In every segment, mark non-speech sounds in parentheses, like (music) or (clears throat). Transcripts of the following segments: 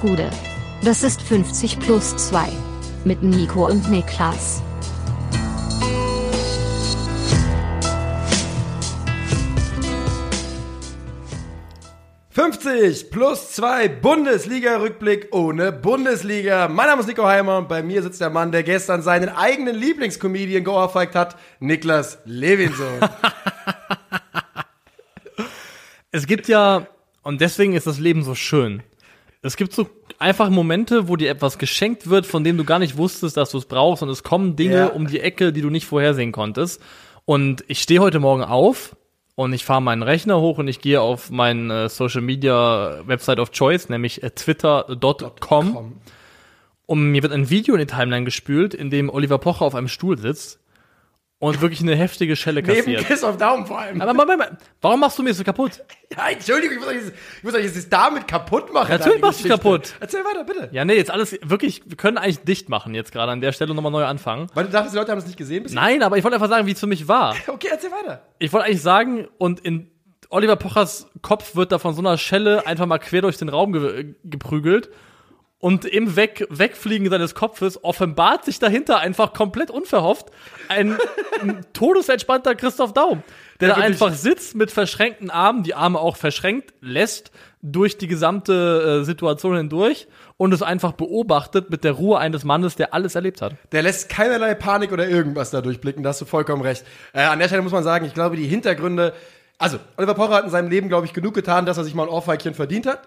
Gude. Das ist 50 plus 2. Mit Nico und Niklas. »50 plus 2 Bundesliga-Rückblick ohne Bundesliga«. Mein Name ist Nico Heimer und bei mir sitzt der Mann, der gestern seinen eigenen Lieblingscomedian geohrfeigt hat, Niklas Levinson. (laughs) (laughs) Es gibt ja, und deswegen ist das Leben so schön. Es gibt so einfach Momente, wo dir etwas geschenkt wird, von dem du gar nicht wusstest, dass du es brauchst, und es kommen Dinge Ja. um die Ecke, die du nicht vorhersehen konntest. Und ich stehe heute Morgen auf und ich fahre meinen Rechner hoch und ich gehe auf meine Social Media Website of Choice, nämlich äh, twitter.com. Und mir wird ein Video in die Timeline gespült, in dem Oliver Pocher auf einem Stuhl sitzt und wirklich eine heftige Schelle Neben kassiert. Kiss auf Daumen vor allem. Aber Moment, Moment, warum machst du mir so kaputt? (laughs) Ja, Entschuldigung, ich muss euch jetzt, ich muss euch jetzt das damit kaputt machen. Natürlich machst du kaputt. Erzähl weiter, bitte. Ja, nee, jetzt alles wirklich, wir können eigentlich dicht machen jetzt gerade an der Stelle und nochmal neu anfangen. Weil du dachtest, die Leute haben es nicht gesehen bis Nein, aber ich wollte einfach sagen, wie es für mich war. (laughs) Okay, erzähl weiter. Ich wollte eigentlich sagen, und in Oliver Pochers Kopf wird da von so einer Schelle einfach mal quer durch den Raum ge geprügelt. Und im Weg Wegfliegen seines Kopfes offenbart sich dahinter einfach komplett unverhofft ein, (laughs) todesentspannter Christoph Daum, der Ja, da einfach sitzt mit verschränkten Armen, die Arme auch verschränkt lässt durch die gesamte äh, Situation hindurch und es einfach beobachtet mit der Ruhe eines Mannes, der alles erlebt hat. Der lässt keinerlei Panik oder irgendwas da durchblicken, da hast du vollkommen recht. Äh, an der Stelle muss man sagen, ich glaube, die Hintergründe, also Oliver Pocher hat in seinem Leben, glaube ich, genug getan, dass er sich mal ein Ohrfeigchen verdient hat.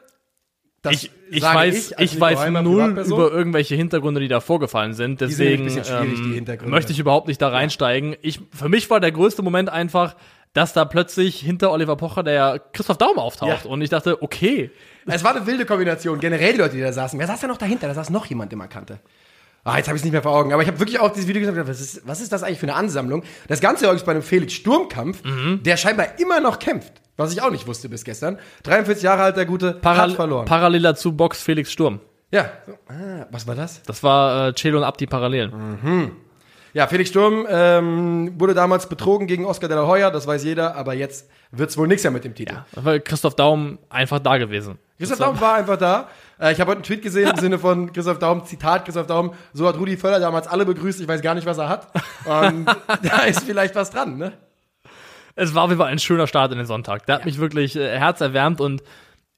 Das Ich, ich weiß, ich, Nico weiß null über irgendwelche Hintergründe, die da vorgefallen sind. sind Deswegen die ähm, Hintergründe. möchte ich überhaupt nicht da reinsteigen. Ich, für mich war der größte Moment einfach, dass da plötzlich hinter Oliver Pocher der Christoph Daum auftaucht. Ja. Und ich dachte, okay, Es war eine wilde Kombination. Generell die Leute, die da saßen. Wer saß da noch dahinter? Da saß noch jemand, den man kannte. Ah, jetzt habe ich es nicht mehr vor Augen. Aber ich habe wirklich auch dieses Video gesehen und gedacht, was ist, was ist das eigentlich für eine Ansammlung? Das Ganze übrigens bei einem Felix Sturmkampf, Mhm. der scheinbar immer noch kämpft. Was ich auch nicht wusste bis gestern. 43 Jahre alt, der Gute, hat Paral verloren. parallel dazu Box Felix Sturm. ja. Ah, was war das? Das war äh, Celo und Abdi parallel. Ja, Felix Sturm ähm, wurde damals betrogen gegen Oscar de la Hoya, das weiß jeder, aber jetzt wird's wohl nichts mehr mit dem Titel. Das war Christoph Daum einfach da gewesen. Christoph Daum war einfach da. Äh, ich habe heute einen Tweet gesehen im (laughs) Sinne von Christoph Daum, Zitat Christoph Daum, so hat Rudi Völler damals alle begrüßt, ich weiß gar nicht, was er hat. Und (laughs) da ist vielleicht was dran, ne? Es war auf jeden Fall ein schöner Start in den Sonntag. Der hat mich wirklich äh, herzerwärmt und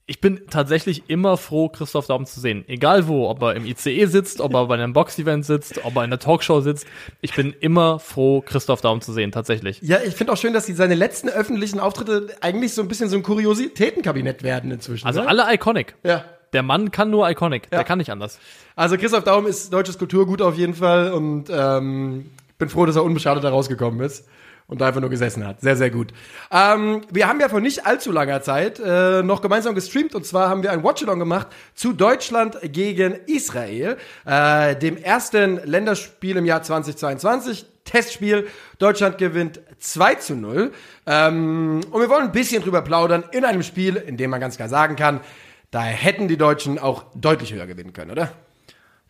ich bin tatsächlich immer froh, Christoph Daum zu sehen. Egal wo, ob er im ICE sitzt, ob er bei einem Box-Event sitzt, ob er in der Talkshow sitzt. Ich bin immer froh, Christoph Daum zu sehen, tatsächlich. Ja, ich finde auch schön, dass die, seine letzten öffentlichen Auftritte eigentlich so ein bisschen so ein Kuriositätenkabinett werden inzwischen. Also ne? alle iconic. Ja. Der Mann kann nur iconic. Ja. Der kann nicht anders. Also Christoph Daum ist deutsches Kulturgut auf jeden Fall und ähm, bin froh, dass er unbeschadet da rausgekommen ist und da einfach nur gesessen hat. Sehr, sehr gut. Ähm, wir haben ja vor nicht allzu langer Zeit äh, noch gemeinsam gestreamt und zwar haben wir ein Watchalong gemacht zu Deutschland gegen Israel, äh, dem ersten Länderspiel im Jahr 2022. Testspiel. Deutschland gewinnt 2 zu 0. Ähm, und wir wollen ein bisschen drüber plaudern in einem Spiel, in dem man ganz klar sagen kann, da hätten die Deutschen auch deutlich höher gewinnen können, oder?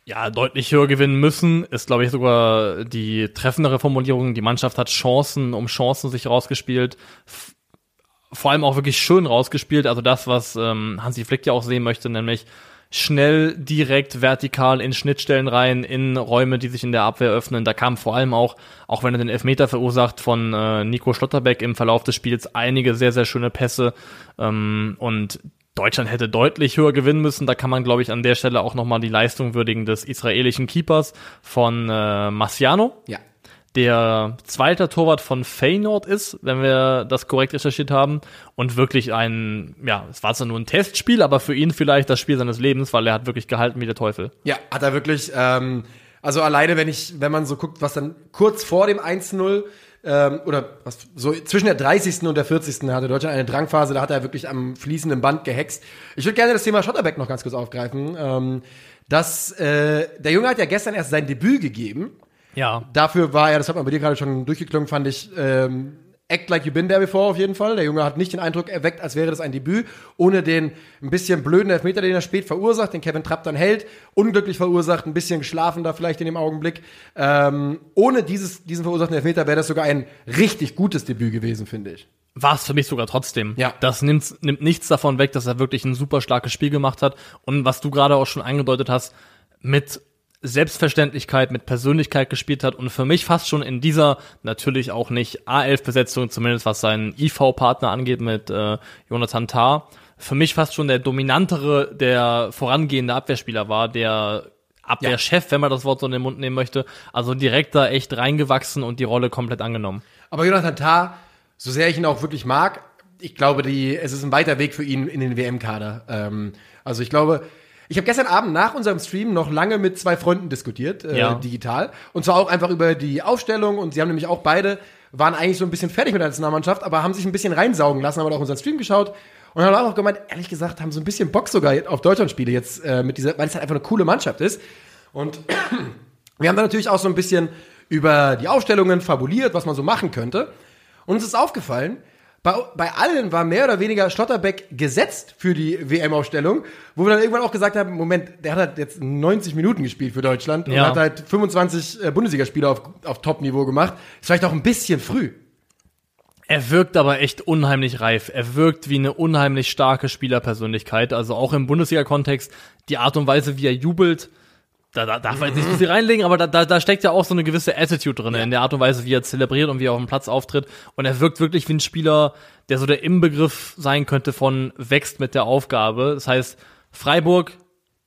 Ja, deutlich höher gewinnen müssen, ist, glaube ich, sogar die treffendere Formulierung. Die Mannschaft hat Chancen um Chancen sich rausgespielt. Vor allem auch wirklich schön rausgespielt. Also das, was ähm, Hansi Flick ja auch sehen möchte, nämlich schnell, direkt, vertikal in Schnittstellen rein, in Räume, die sich in der Abwehr öffnen. Da kam vor allem auch, auch wenn er den Elfmeter verursacht, von äh, Nico Schlotterbeck im Verlauf des Spiels einige sehr, sehr schöne Pässe. Ähm, und Deutschland hätte deutlich höher gewinnen müssen. Da kann man, glaube ich, an der Stelle auch nochmal die Leistung würdigen des israelischen Keepers von äh, Marciano, Ja. der zweiter Torwart von Feyenoord ist, wenn wir das korrekt recherchiert haben. Und wirklich ein, ja, es war zwar nur ein Testspiel, aber für ihn vielleicht das Spiel seines Lebens, weil er hat wirklich gehalten wie der Teufel. Ja, hat er wirklich. Ähm, also alleine, wenn ich, wenn man so guckt, was dann kurz vor dem 1-0 ähm, oder was so zwischen der 30. und der 40. hatte Deutschland eine Drangphase, da hat er wirklich am fließenden Band gehext. Ich würde gerne das Thema Schotterbeck noch ganz kurz aufgreifen. Ähm, dass äh, der Junge hat ja gestern erst sein Debüt gegeben. Ja. Dafür war er, das hat man bei dir gerade schon durchgeklungen, fand ich, ähm, Act like you been there before auf jeden Fall. Der Junge hat nicht den Eindruck erweckt, als wäre das ein Debüt, ohne den ein bisschen blöden Elfmeter, den er spät verursacht, den Kevin Trapp dann hält, unglücklich verursacht, ein bisschen geschlafen da vielleicht in dem Augenblick. Ähm, ohne dieses, diesen verursachten Elfmeter wäre das sogar ein richtig gutes Debüt gewesen, finde ich. war es für mich sogar trotzdem. Ja. Das nimmt, nimmt nichts davon weg, dass er wirklich ein super starkes Spiel gemacht hat. Und was du gerade auch schon angedeutet hast, mit Selbstverständlichkeit, mit Persönlichkeit gespielt hat und für mich fast schon in dieser natürlich auch nicht A11-Besetzung, zumindest was seinen IV-Partner angeht mit äh, Jonathan Tah, für mich fast schon der dominantere, der vorangehende Abwehrspieler war, der Abwehrchef, wenn man das Wort so in den Mund nehmen möchte. Also direkt da echt reingewachsen und die Rolle komplett angenommen. Aber Jonathan Tah, so sehr ich ihn auch wirklich mag, ich glaube, die, es ist ein weiter Weg für ihn in den WM-Kader. Ähm, also ich glaube, ich habe gestern Abend nach unserem Stream noch lange mit zwei Freunden diskutiert, äh, Ja. digital. Und zwar auch einfach über die Aufstellung. Und sie haben nämlich auch beide, waren eigentlich so ein bisschen fertig mit der Nationalmannschaft, aber haben sich ein bisschen reinsaugen lassen, haben auch unseren Stream geschaut. Und haben auch gemeint, ehrlich gesagt, haben so ein bisschen Bock sogar auf Deutschlandspiele jetzt äh, mit dieser, weil es halt einfach eine coole Mannschaft ist. Und (clears throat) wir haben dann natürlich auch so ein bisschen über die Aufstellungen fabuliert, was man so machen könnte. Und uns ist aufgefallen, bei, bei allen war mehr oder weniger Schlotterbeck gesetzt für die WM-Aufstellung, wo wir dann irgendwann auch gesagt haben, Moment, der hat halt jetzt 90 Minuten gespielt für Deutschland und Ja. hat halt 25 äh, Bundesligaspiele auf, auf Top-Niveau gemacht. Ist vielleicht auch ein bisschen früh. Er wirkt aber echt unheimlich reif. Er wirkt wie eine unheimlich starke Spielerpersönlichkeit. Also auch im Bundesliga-Kontext, die Art und Weise, wie er jubelt, da, da darf man jetzt nicht so viel reinlegen, aber da, da, da steckt ja auch so eine gewisse Attitude drin, in der Art und Weise, wie er zelebriert und wie er auf dem Platz auftritt. Und er wirkt wirklich wie ein Spieler, der so der Inbegriff sein könnte von wächst mit der Aufgabe. Das heißt, Freiburg,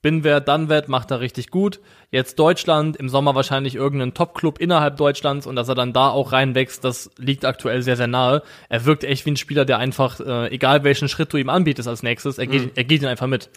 bin wer, dann werd, macht er richtig gut. Jetzt Deutschland, im Sommer wahrscheinlich irgendein Top-Club innerhalb Deutschlands und dass er dann da auch reinwächst, das liegt aktuell sehr, sehr nahe. Er wirkt echt wie ein Spieler, der einfach, äh, egal welchen Schritt du ihm anbietest als nächstes, er geht, er geht ihn einfach mit.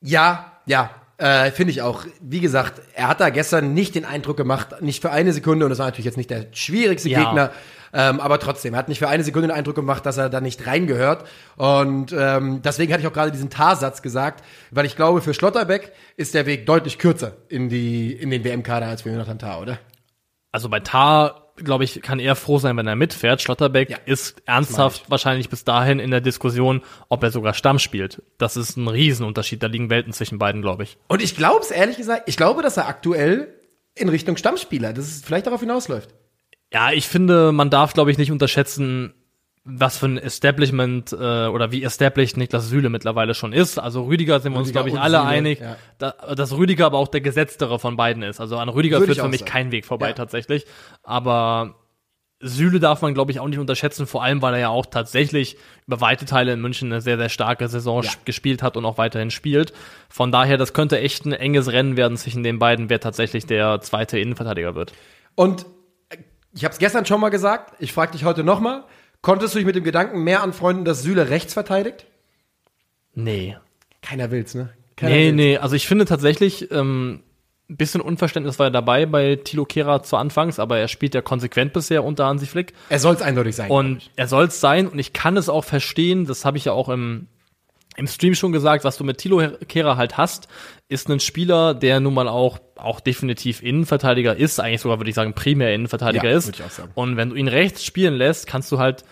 Ja, ja, äh, finde ich auch. Wie gesagt, er hat da gestern nicht den Eindruck gemacht, nicht für eine Sekunde, und das war natürlich jetzt nicht der schwierigste Ja. Gegner, ähm, aber trotzdem, er hat nicht für eine Sekunde den Eindruck gemacht, dass er da nicht reingehört. Und ähm, deswegen hatte ich auch gerade diesen Tarsatz gesagt, weil ich glaube, für Schlotterbeck ist der Weg deutlich kürzer in, die, in den WM-Kader als für Jonathan Tah, oder? Also bei Tar, glaube ich, kann er froh sein, wenn er mitfährt. Schlotterbeck Ja, ist ernsthaft wahrscheinlich bis dahin in der Diskussion, ob er sogar Stamm spielt. Das ist ein Riesenunterschied. Da liegen Welten zwischen beiden, glaube ich. Und ich glaube es ehrlich gesagt, ich glaube, dass er aktuell in Richtung Stammspieler, dass es vielleicht darauf hinausläuft. Ja, ich finde, man darf, glaube ich, nicht unterschätzen, was für ein Establishment äh, oder wie established Niklas Süle mittlerweile schon ist. Also Rüdiger sind wir uns, Rüdiger glaube ich, alle Süle, einig, ja. da, dass Rüdiger aber auch der gesetztere von beiden ist. Also an Rüdiger Würde führt für mich sagen. kein Weg vorbei Ja. tatsächlich. Aber Süle darf man, glaube ich, auch nicht unterschätzen, vor allem, weil er ja auch tatsächlich über weite Teile in München eine sehr, sehr starke Saison Ja. gespielt hat und auch weiterhin spielt. Von daher, das könnte echt ein enges Rennen werden zwischen den beiden, wer tatsächlich der zweite Innenverteidiger wird. Und ich habe es gestern schon mal gesagt, ich frage dich heute noch mal, konntest du dich mit dem Gedanken mehr anfreunden, dass Süle rechts verteidigt? Nee. Keiner will's, ne? Keiner Nee, will's. nee, also ich finde tatsächlich, ähm, ein bisschen Unverständnis war ja dabei bei Tilo Kehrer zu Anfangs, aber er spielt ja konsequent bisher unter Hansi Flick. Er soll's eindeutig sein. Und er soll es sein und ich kann es auch verstehen, das habe ich ja auch im, im Stream schon gesagt, was du mit Tilo Kehrer halt hast, ist ein Spieler, der nun mal auch, auch definitiv Innenverteidiger ist, eigentlich sogar würde ich sagen primär Innenverteidiger Ja, ist. würde ich auch sagen. Und wenn du ihn rechts spielen lässt, kannst du halt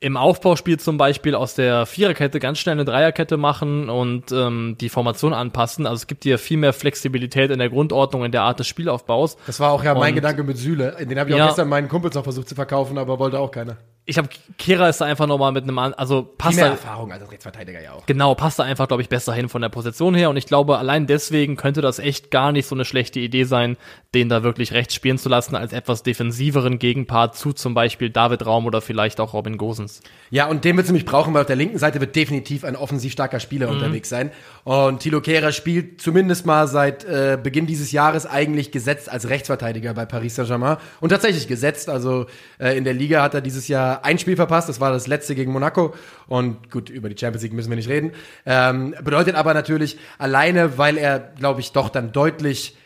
im Aufbauspiel zum Beispiel aus der Viererkette ganz schnell eine Dreierkette machen und ähm, die Formation anpassen. Also es gibt dir viel mehr Flexibilität in der Grundordnung, in der Art des Spielaufbaus. das war auch ja mein Und- Gedanke mit Süle. Den habe ich Ja. auch gestern meinen Kumpels noch versucht zu verkaufen, aber wollte auch keiner. Ich habe Kehrer ist da einfach nochmal mit einem, also Viel passt mehr da, Erfahrung als Rechtsverteidiger ja auch. Genau, passt da einfach, glaube ich, besser hin von der Position her. Und ich glaube, allein deswegen könnte das echt gar nicht so eine schlechte Idee sein, den da wirklich rechts spielen zu lassen, als etwas defensiveren Gegenpart zu zum Beispiel David Raum oder vielleicht auch Robin Gosens. Ja, und den wird's nämlich brauchen, weil auf der linken Seite wird definitiv ein offensiv starker Spieler unterwegs sein. Und Thilo Kehrer spielt zumindest mal seit äh, Beginn dieses Jahres eigentlich gesetzt als Rechtsverteidiger bei Paris Saint-Germain. Und tatsächlich gesetzt. Also äh, in der Liga hat er dieses Jahr ein Spiel verpasst. Das war das letzte gegen Monaco. Und gut, über die Champions League müssen wir nicht reden. Ähm, bedeutet aber natürlich alleine, weil er, glaube ich, doch dann deutlich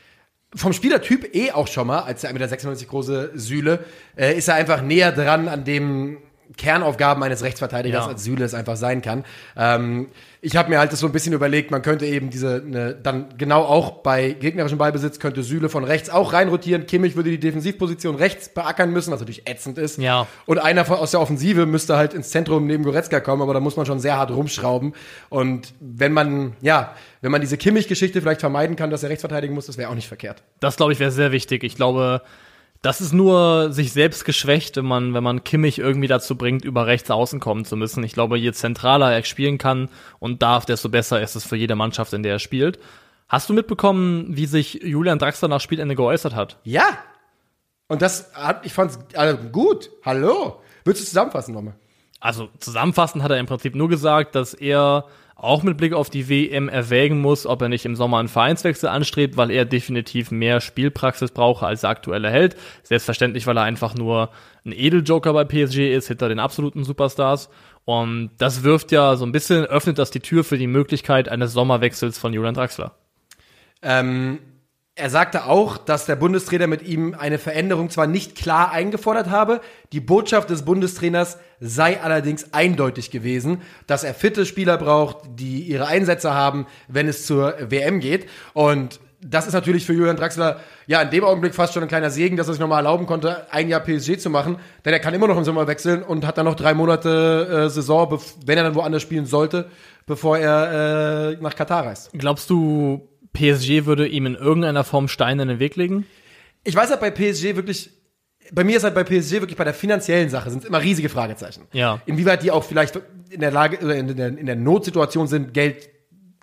vom Spielertyp eh auch schon mal, als der 1,96 Meter große Süle, äh, ist er einfach näher dran an dem Kernaufgaben eines Rechtsverteidigers, Ja. als Süle es einfach sein kann. Ähm, ich habe mir halt das so ein bisschen überlegt, man könnte eben diese, ne, dann genau auch bei gegnerischem Ballbesitz könnte Süle von rechts auch reinrotieren. Kimmich würde die Defensivposition rechts beackern müssen, was natürlich ätzend ist. Ja. Und einer von, aus der Offensive müsste halt ins Zentrum neben Goretzka kommen, aber da muss man schon sehr hart rumschrauben. Und wenn man, ja, wenn man diese Kimmich-Geschichte vielleicht vermeiden kann, dass er rechts verteidigen muss, das wäre auch nicht verkehrt. Das, glaube ich, wäre sehr wichtig. Ich glaube, Das ist nur sich selbst geschwächt, wenn man, wenn man Kimmich irgendwie dazu bringt, über rechts außen kommen zu müssen. Ich glaube, je zentraler er spielen kann und darf, desto besser ist es für jede Mannschaft, in der er spielt. Hast du mitbekommen, wie sich Julian Draxler nach Spielende geäußert hat? Ja. Und das hat, ich fand's also gut. Hallo. Würdest du zusammenfassen nochmal? Also zusammenfassend hat er im Prinzip nur gesagt, dass er auch mit Blick auf die WM erwägen muss, ob er nicht im Sommer einen Vereinswechsel anstrebt, weil er definitiv mehr Spielpraxis brauche als der aktuelle Held. Selbstverständlich, weil er einfach nur ein Edeljoker bei PSG ist, hinter den absoluten Superstars. Und das wirft ja so ein bisschen, öffnet das die Tür für die Möglichkeit eines Sommerwechsels von Julian Draxler. Ähm, er sagte auch, dass der Bundestrainer mit ihm eine Veränderung zwar nicht klar eingefordert habe, die Botschaft des Bundestrainers sei allerdings eindeutig gewesen, dass er fitte Spieler braucht, die ihre Einsätze haben, wenn es zur WM geht. Und das ist natürlich für Julian Draxler ja in dem Augenblick fast schon ein kleiner Segen, dass er sich nochmal erlauben konnte, ein Jahr PSG zu machen. Denn er kann immer noch im Sommer wechseln und hat dann noch drei Monate äh, Saison, wenn er dann woanders spielen sollte, bevor er äh, nach Katar reist. Glaubst du, PSG würde ihm in irgendeiner Form Steine in den Weg legen? Ich weiß halt bei PSG wirklich, bei mir ist halt bei PSG wirklich bei der finanziellen Sache sind immer riesige Fragezeichen. Ja. Inwieweit die auch vielleicht in der Lage oder in der, in der Notsituation sind, Geld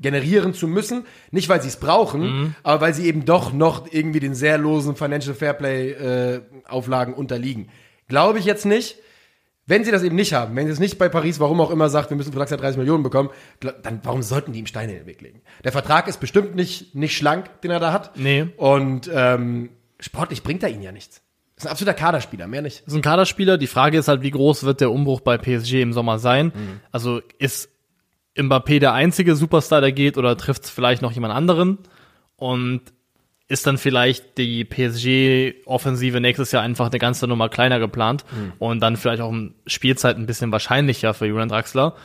generieren zu müssen. Nicht, weil sie es brauchen, mhm. aber weil sie eben doch noch irgendwie den sehr losen Financial Fairplay äh, Auflagen unterliegen. Glaube ich jetzt nicht. Wenn sie das eben nicht haben, wenn sie es nicht bei Paris, warum auch immer, sagt, wir müssen Vertragszeit 30 Millionen bekommen, dann warum sollten die ihm Steine in den Weg legen? Der Vertrag ist bestimmt nicht, nicht schlank, den er da hat. Nee. Und ähm, sportlich bringt er ihn ja nichts. Ist ein absoluter Kaderspieler, mehr nicht. Das ist ein Kaderspieler. Die Frage ist halt, wie groß wird der Umbruch bei PSG im Sommer sein? Mhm. Also ist Mbappé der einzige Superstar, der geht, oder trifft es vielleicht noch jemand anderen? Und ist dann vielleicht die PSG-Offensive nächstes Jahr einfach eine ganze Nummer kleiner geplant mhm. und dann vielleicht auch Spielzeit ein bisschen wahrscheinlicher für Julian Draxler.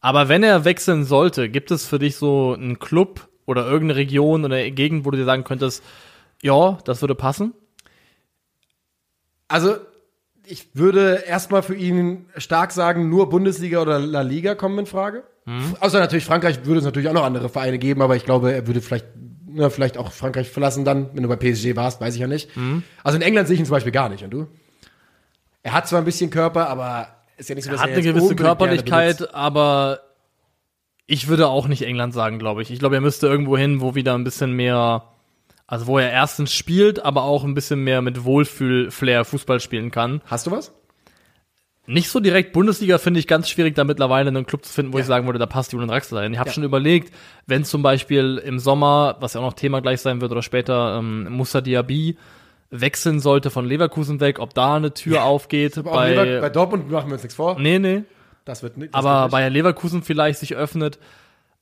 Aber wenn er wechseln sollte, gibt es für dich so einen Club oder irgendeine Region oder Gegend, wo du dir sagen könntest, ja, das würde passen? Also, ich würde erstmal für ihn stark sagen, nur Bundesliga oder La Liga kommen in Frage. Mhm. Außer natürlich Frankreich würde es natürlich auch noch andere Vereine geben, aber ich glaube, er würde vielleicht ja, vielleicht auch Frankreich verlassen dann, wenn du bei PSG warst, weiß ich ja nicht. Mhm. Also in England sehe ich ihn zum Beispiel gar nicht. Und du? Er hat zwar ein bisschen Körper, aber ist ja nicht so, dass er, hat er eine gewisse Körperlichkeit, aber ich würde auch nicht England sagen, glaube ich. Ich glaube, er müsste irgendwo hin, wo wieder ein bisschen mehr, also wo er erstens spielt, aber auch ein bisschen mehr mit Wohlfühl-Flair Fußball spielen kann. Hast du was? Nicht so direkt Bundesliga finde ich ganz schwierig, da mittlerweile einen Club zu finden, wo ja. ich sagen würde, da passt Julian Draxler rein. Ich habe ja. schon überlegt, wenn zum Beispiel im Sommer, was ja auch noch Thema gleich sein wird oder später, ähm, Musa Diaby wechseln sollte von Leverkusen weg, ob da eine Tür ja. aufgeht. Bei, Lever bei Dortmund machen wir uns nichts vor. Nee, nee. Das wird nicht. Das aber bei Leverkusen vielleicht sich öffnet.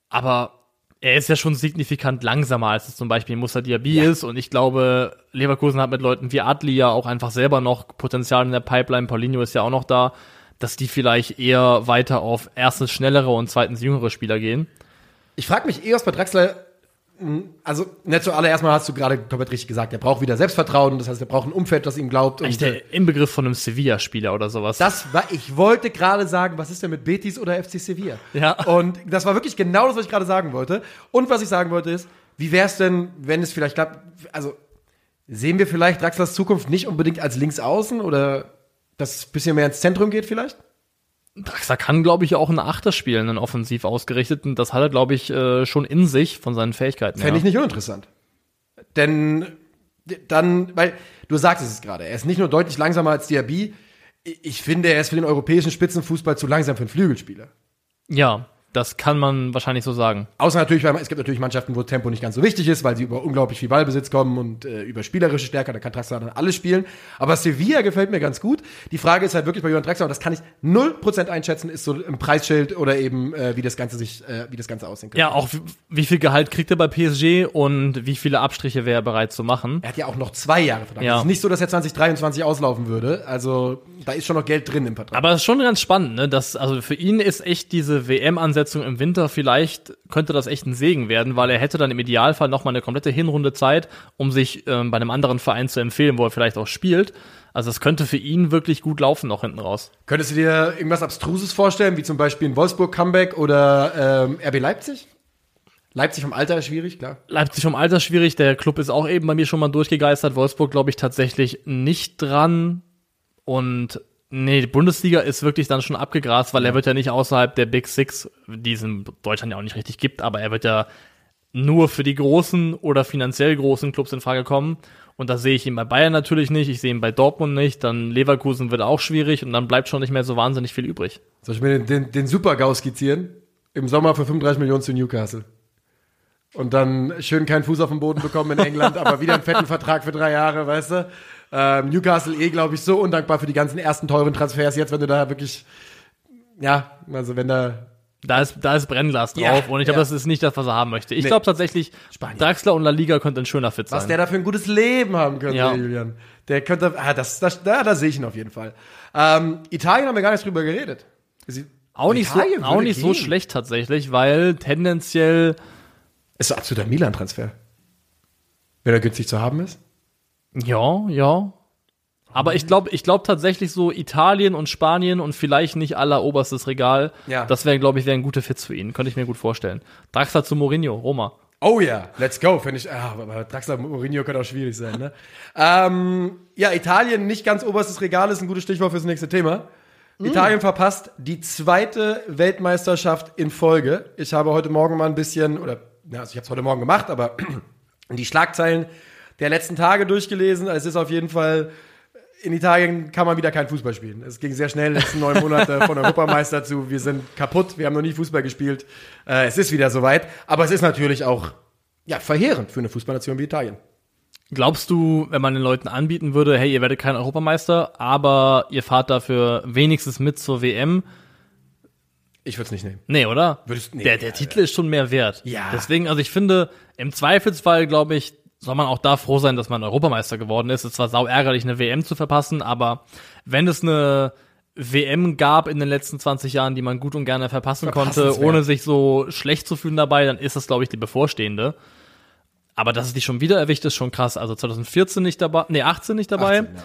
Aber er ist ja schon signifikant langsamer, als es zum Beispiel Musa Diaby ja. ist. Und ich glaube, Leverkusen hat mit Leuten wie Adli ja auch einfach selber noch Potenzial in der Pipeline. Paulinho ist ja auch noch da, dass die vielleicht eher weiter auf erstens schnellere und zweitens jüngere Spieler gehen. Ich frage mich eh, was bei Draxler also, nicht zuallererst mal hast du gerade komplett richtig gesagt, er braucht wieder Selbstvertrauen, das heißt, er braucht ein Umfeld, das ihm glaubt. Echt der Inbegriff von einem Sevilla-Spieler oder sowas. Das war, ich wollte gerade sagen, was ist denn mit Betis oder FC Sevilla? Ja. Und das war wirklich genau das, was ich gerade sagen wollte. Und was ich sagen wollte ist, wie wäre es denn, wenn es vielleicht klappt, also, sehen wir vielleicht Draxlers Zukunft nicht unbedingt als Linksaußen oder dass es ein bisschen mehr ins Zentrum geht vielleicht? Draxler kann, glaube ich, auch einen Achter spielen, einen offensiv ausgerichteten. Das hat er, glaube ich, äh, schon in sich von seinen Fähigkeiten. Fände ich nicht uninteressant. Denn dann, weil du sagst es gerade, er ist nicht nur deutlich langsamer als Diaby. Ich finde, er ist für den europäischen Spitzenfußball zu langsam für einen Flügelspieler. Ja, das kann man wahrscheinlich so sagen. Außer natürlich, weil es gibt natürlich Mannschaften, wo Tempo nicht ganz so wichtig ist, weil sie über unglaublich viel Ballbesitz kommen und äh, über spielerische Stärke, da kann Draxler dann alles spielen. Aber Sevilla gefällt mir ganz gut. Die Frage ist halt wirklich bei Johann Draxler, und das kann ich 0% einschätzen, ist so im Preisschild oder eben, äh, wie das Ganze sich, äh, wie das Ganze aussehen könnte. Ja, auch wie viel Gehalt kriegt er bei PSG und wie viele Abstriche wäre er bereit zu machen. Er hat ja auch noch zwei Jahre Vertrag. Ja. Es ist nicht so, dass er 2023 auslaufen würde. Also da ist schon noch Geld drin im Vertrag. Aber es ist schon ganz spannend, ne? Dass, also für ihn ist echt diese WM-Ansetzung im Winter vielleicht, könnte das echt ein Segen werden, weil er hätte dann im Idealfall noch mal eine komplette Hinrunde Zeit, um sich ähm, bei einem anderen Verein zu empfehlen, wo er vielleicht auch spielt. Also es könnte für ihn wirklich gut laufen noch hinten raus. Könntest du dir irgendwas Abstruses vorstellen, wie zum Beispiel ein Wolfsburg-Comeback oder ähm, RB Leipzig? Leipzig vom Alter ist schwierig, klar. Leipzig vom Alter schwierig. Der Club ist auch eben bei mir schon mal durchgegeistert. Wolfsburg, glaube ich, tatsächlich nicht dran. Und nee, die Bundesliga ist wirklich dann schon abgegrast, weil er wird ja nicht außerhalb der Big Six, die es in Deutschland ja auch nicht richtig gibt, aber er wird ja nur für die großen oder finanziell großen Clubs in Frage kommen. Und da sehe ich ihn bei Bayern natürlich nicht, ich sehe ihn bei Dortmund nicht, dann Leverkusen wird auch schwierig und dann bleibt schon nicht mehr so wahnsinnig viel übrig. Soll ich mir den, den, den Super-GAU skizzieren? Im Sommer für 35 Millionen zu Newcastle. Und dann schön keinen Fuß auf den Boden bekommen in England, (laughs) aber wieder einen fetten Vertrag für drei Jahre, weißt du? Ähm, Newcastle eh, glaube ich, so undankbar für die ganzen ersten teuren Transfers jetzt, wenn du da wirklich, ja, also wenn da Da ist, da ist Brennglas drauf Ja, und ich glaube, ja. das ist nicht das, was er haben möchte. Ich Nee. glaube tatsächlich, Spanien. Draxler und La Liga könnte ein schöner Fit sein. Was der da für ein gutes Leben haben könnte, Ja. Julian. Der könnte, ah, das, das, da, da sehe ich ihn auf jeden Fall. Ähm, Italien haben wir gar nicht drüber geredet. Sie, auch nicht, so, auch nicht so schlecht tatsächlich, weil tendenziell, Ist so absoluter Milan-Transfer. Wenn er günstig zu haben ist. Ja, ja. Aber ich glaube, ich glaube tatsächlich so Italien und Spanien und vielleicht nicht aller oberstes Regal. Ja. Das wäre, glaube ich, wäre ein guter Fit für ihn. Könnte ich mir gut vorstellen. Draxler zu Mourinho, Roma. Oh ja, let's go, finde ich. Ah, Draxler Mourinho könnte auch schwierig sein, ne? ähm, ja, Italien nicht ganz oberstes Regal ist ein gutes Stichwort fürs nächste Thema. Italien verpasst die zweite Weltmeisterschaft in Folge. Ich habe heute Morgen mal ein bisschen, oder ja, also ich habe es heute Morgen gemacht, aber (clears throat) die Schlagzeilen der letzten Tage durchgelesen. Es ist auf jeden Fall, in Italien kann man wieder kein Fußball spielen. Es ging sehr schnell, letzten neun Monate von Europameister zu, wir sind kaputt, wir haben noch nie Fußball gespielt. Äh, es ist wieder soweit, aber es ist natürlich auch ja, verheerend für eine Fußballnation wie Italien. Glaubst du, wenn man den Leuten anbieten würde, hey, ihr werdet kein Europameister, aber ihr fahrt dafür wenigstens mit zur WM? Ich würde es nicht nehmen. Nee, oder? Würdest- nee, der der ja, Titel ist schon mehr wert. Ja. Deswegen, also ich finde, im Zweifelsfall, glaube ich, soll man auch da froh sein, dass man Europameister geworden ist. Es ist zwar sau ärgerlich, eine WM zu verpassen, aber wenn es eine WM gab in den letzten 20 Jahren, die man gut und gerne verpassen konnte, ohne sich so schlecht zu fühlen dabei, dann ist das, glaube ich, die bevorstehende. Aber dass es die schon wieder erwischt, ist schon krass. Also 2014 nicht dabei, nee, 18 nicht dabei, 18, ja.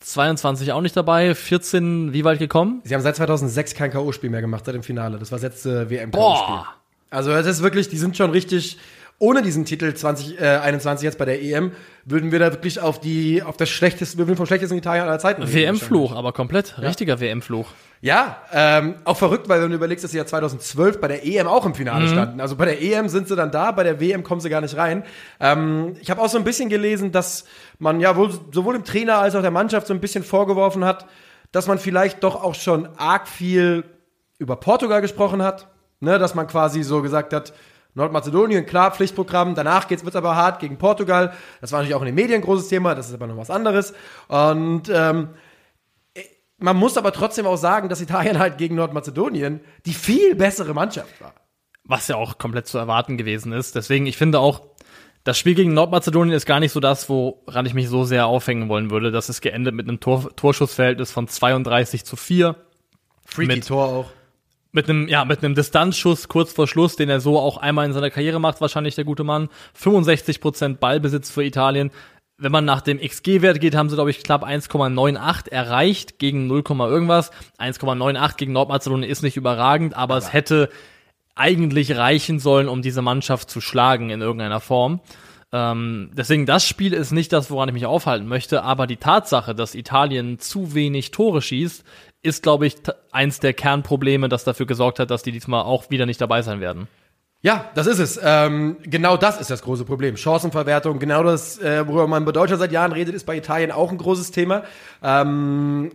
22 auch nicht dabei, 14 wie weit gekommen? Sie haben seit 2006 kein K.O.-Spiel mehr gemacht, seit dem Finale. Das war das letzte WM-K.O.-Spiel. Boah! Also das ist wirklich, die sind schon richtig, ohne diesen Titel 2021 jetzt bei der EM, würden wir da wirklich auf die, auf das schlechteste, wir würden vom schlechtesten Italien aller Zeiten. WM-Fluch, aber komplett. Richtiger WM-Fluch. Ja, ähm, auch verrückt, weil wenn du überlegst, dass sie ja 2012 bei der EM auch im Finale standen. Also bei der EM sind sie dann da, bei der WM kommen sie gar nicht rein. Ähm, ich habe auch so ein bisschen gelesen, dass man ja wohl sowohl dem Trainer als auch der Mannschaft so ein bisschen vorgeworfen hat, dass man vielleicht doch auch schon arg viel über Portugal gesprochen hat. Ne, dass man quasi so gesagt hat, Nordmazedonien, klar, Pflichtprogramm, danach geht's, wird's aber hart gegen Portugal. Das war natürlich auch in den Medien ein großes Thema, das ist aber noch was anderes. Und ähm, man muss aber trotzdem auch sagen, dass Italien halt gegen Nordmazedonien die viel bessere Mannschaft war. was ja auch komplett zu erwarten gewesen ist. Deswegen, ich finde auch, das Spiel gegen Nordmazedonien ist gar nicht so das, woran ich mich so sehr aufhängen wollen würde. Das ist geendet mit einem Tor Torschussverhältnis von 32 zu 4. Freaky Mit- Tor auch. Mit einem, ja, mit einem Distanzschuss kurz vor Schluss, den er so auch einmal in seiner Karriere macht, wahrscheinlich der gute Mann. 65% Ballbesitz für Italien. Wenn man nach dem XG-Wert geht, haben sie, glaube ich, knapp 1,98 erreicht gegen 0, irgendwas. 1,98 gegen Nordmazedonien ist nicht überragend, aber es hätte eigentlich reichen sollen, um diese Mannschaft zu schlagen in irgendeiner Form. Ähm, deswegen, das Spiel ist nicht das, woran ich mich aufhalten möchte, aber die Tatsache, dass Italien zu wenig Tore schießt, ist, glaube ich, eins der Kernprobleme, das dafür gesorgt hat, dass die diesmal auch wieder nicht dabei sein werden. Ja, das ist es. Ähm, genau das ist das große Problem. Chancenverwertung, genau das, äh, worüber man bei Deutschland seit Jahren redet, ist bei Italien auch ein großes Thema. Ähm,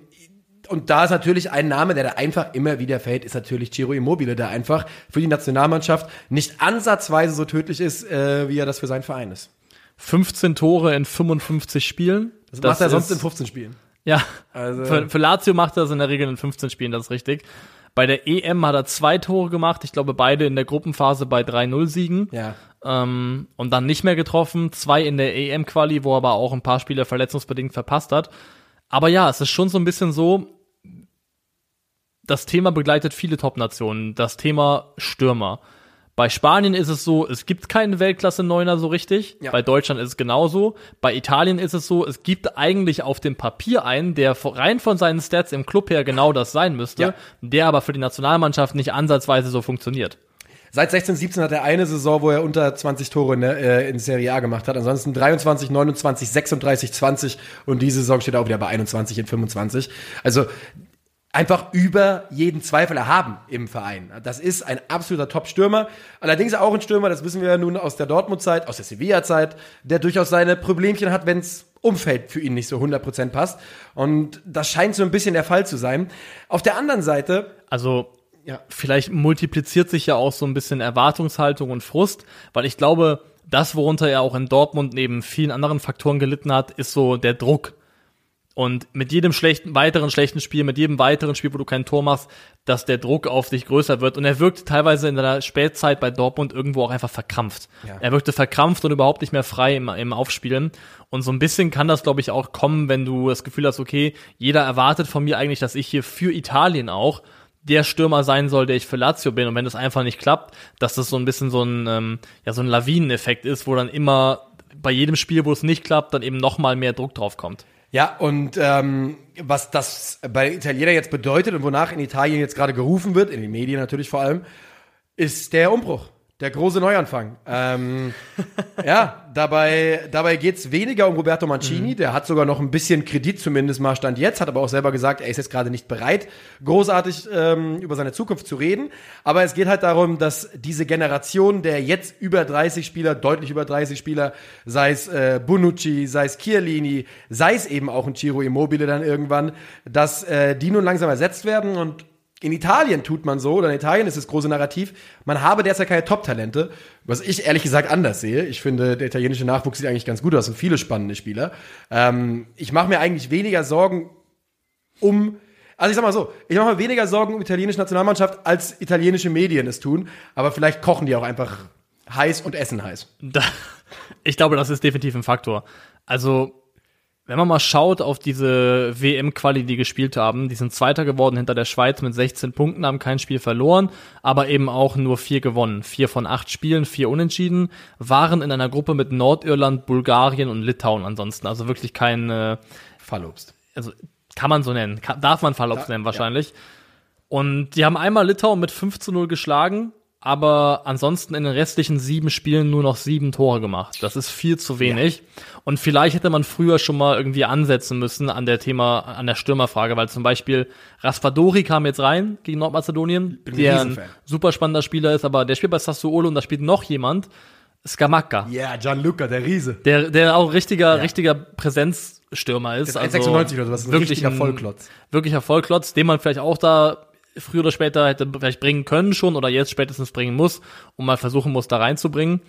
und da ist natürlich ein Name, der da einfach immer wieder fällt, ist natürlich Ciro Immobile, der einfach für die Nationalmannschaft nicht ansatzweise so tödlich ist, äh, wie er das für seinen Verein ist. 15 Tore in 55 Spielen. Das, macht er sonst in 15 Spielen. Ja, Also- für, für Lazio macht er es in der Regel in 15 Spielen, das ist richtig. Bei der EM hat er zwei Tore gemacht, ich glaube beide in der Gruppenphase bei 3-0-Siegen. Ja. ähm, und dann nicht mehr getroffen. Zwei in der EM-Quali, wo er aber auch ein paar Spiele verletzungsbedingt verpasst hat. Aber ja, es ist schon so ein bisschen so, das Thema begleitet viele Top-Nationen. Das Thema Stürmer. Bei Spanien ist es so, es gibt keinen Weltklasse-Neuner so richtig. Ja. Bei Deutschland ist es genauso. Bei Italien ist es so, es gibt eigentlich auf dem Papier einen, der rein von seinen Stats im Club her genau das sein müsste, Ja. der aber für die Nationalmannschaft nicht ansatzweise so funktioniert. Seit 16, 17 hat er eine Saison, wo er unter 20 Tore in, der, äh, in Serie A gemacht hat. Ansonsten 23, 29, 36, 20 und diese Saison steht er auch wieder bei 21 in 25. Also einfach über jeden Zweifel erhaben im Verein. Das ist ein absoluter Top-Stürmer. Allerdings auch ein Stürmer, das wissen wir ja nun aus der Dortmund-Zeit, aus der Sevilla-Zeit, der durchaus seine Problemchen hat, wenn es Umfeld für ihn nicht so 100% passt. Und das scheint so ein bisschen der Fall zu sein. Auf der anderen Seite. Also, ja. vielleicht multipliziert sich ja auch so ein bisschen Erwartungshaltung und Frust, weil ich glaube, das, worunter er auch in Dortmund neben vielen anderen Faktoren gelitten hat, ist so der Druck und mit jedem schlechten, weiteren schlechten Spiel, mit jedem weiteren Spiel, wo du kein Tor machst, dass der Druck auf dich größer wird. Und er wirkte teilweise in der Spätzeit bei Dortmund irgendwo auch einfach verkrampft. Ja. Er wirkte verkrampft und überhaupt nicht mehr frei im, im Aufspielen. Und so ein bisschen kann das, glaube ich, auch kommen, wenn du das Gefühl hast, okay, jeder erwartet von mir eigentlich, dass ich hier für Italien auch der Stürmer sein soll, der ich für Lazio bin. Und wenn das einfach nicht klappt, dass das so ein bisschen so ein, ähm, ja, so ein Lawineneffekt ist, wo dann immer bei jedem Spiel, wo es nicht klappt, dann eben noch mal mehr Druck drauf kommt. Ja, und ähm, was das bei Italiener jetzt bedeutet und wonach in Italien jetzt gerade gerufen wird, in den Medien natürlich vor allem, ist der Umbruch. Der große Neuanfang. Ähm, (laughs) ja, dabei, dabei geht's weniger um Roberto Mancini. Mhm. Der hat sogar noch ein bisschen Kredit, zumindest mal Stand jetzt, hat aber auch selber gesagt, er ist jetzt gerade nicht bereit, großartig ähm, über seine Zukunft zu reden. Aber es geht halt darum, dass diese Generation der jetzt über 30 Spieler, deutlich über 30 Spieler, sei es äh, Bonucci, sei es Chiellini, sei es eben auch ein Ciro Immobile dann irgendwann, dass äh, die nun langsam ersetzt werden und in Italien tut man so, oder in Italien ist das große Narrativ, man habe derzeit keine Top-Talente, was ich ehrlich gesagt anders sehe. Ich finde, der italienische Nachwuchs sieht eigentlich ganz gut aus und viele spannende Spieler. Ähm, ich mache mir eigentlich weniger Sorgen um, also ich sag mal so, ich mache mir weniger Sorgen um italienische Nationalmannschaft, als italienische Medien es tun, aber vielleicht kochen die auch einfach heiß und essen heiß. Da, ich glaube, das ist definitiv ein Faktor. Also wenn man mal schaut auf diese WM-Quali, die gespielt haben, die sind Zweiter geworden hinter der Schweiz mit 16 Punkten, haben kein Spiel verloren, aber eben auch nur vier gewonnen. Vier von acht Spielen, vier unentschieden, waren in einer Gruppe mit Nordirland, Bulgarien und Litauen ansonsten. Also wirklich kein äh, Fallobst. Also kann man so nennen, kann, darf man Fallobst ja, nennen wahrscheinlich. Ja. Und die haben einmal Litauen mit 5 zu 0 geschlagen, aber ansonsten in den restlichen sieben Spielen nur noch sieben Tore gemacht. Das ist viel zu wenig. Ja. Und vielleicht hätte man früher schon mal irgendwie ansetzen müssen an der Thema, an der Stürmerfrage, weil zum Beispiel Raspadori kam jetzt rein gegen Nordmazedonien, der ein super spannender Spieler ist, aber der spielt bei Sassuolo und da spielt noch jemand, Skamaka. Ja, yeah, Gianluca, der Riese. Der, der auch richtiger, ja. richtiger Präsenzstürmer ist. also 96 oder sowas, ein wirklich richtiger Vollklotz. Wirklicher Vollklotz, den man vielleicht auch da früher oder später hätte vielleicht bringen können schon oder jetzt spätestens bringen muss und mal versuchen muss, da reinzubringen.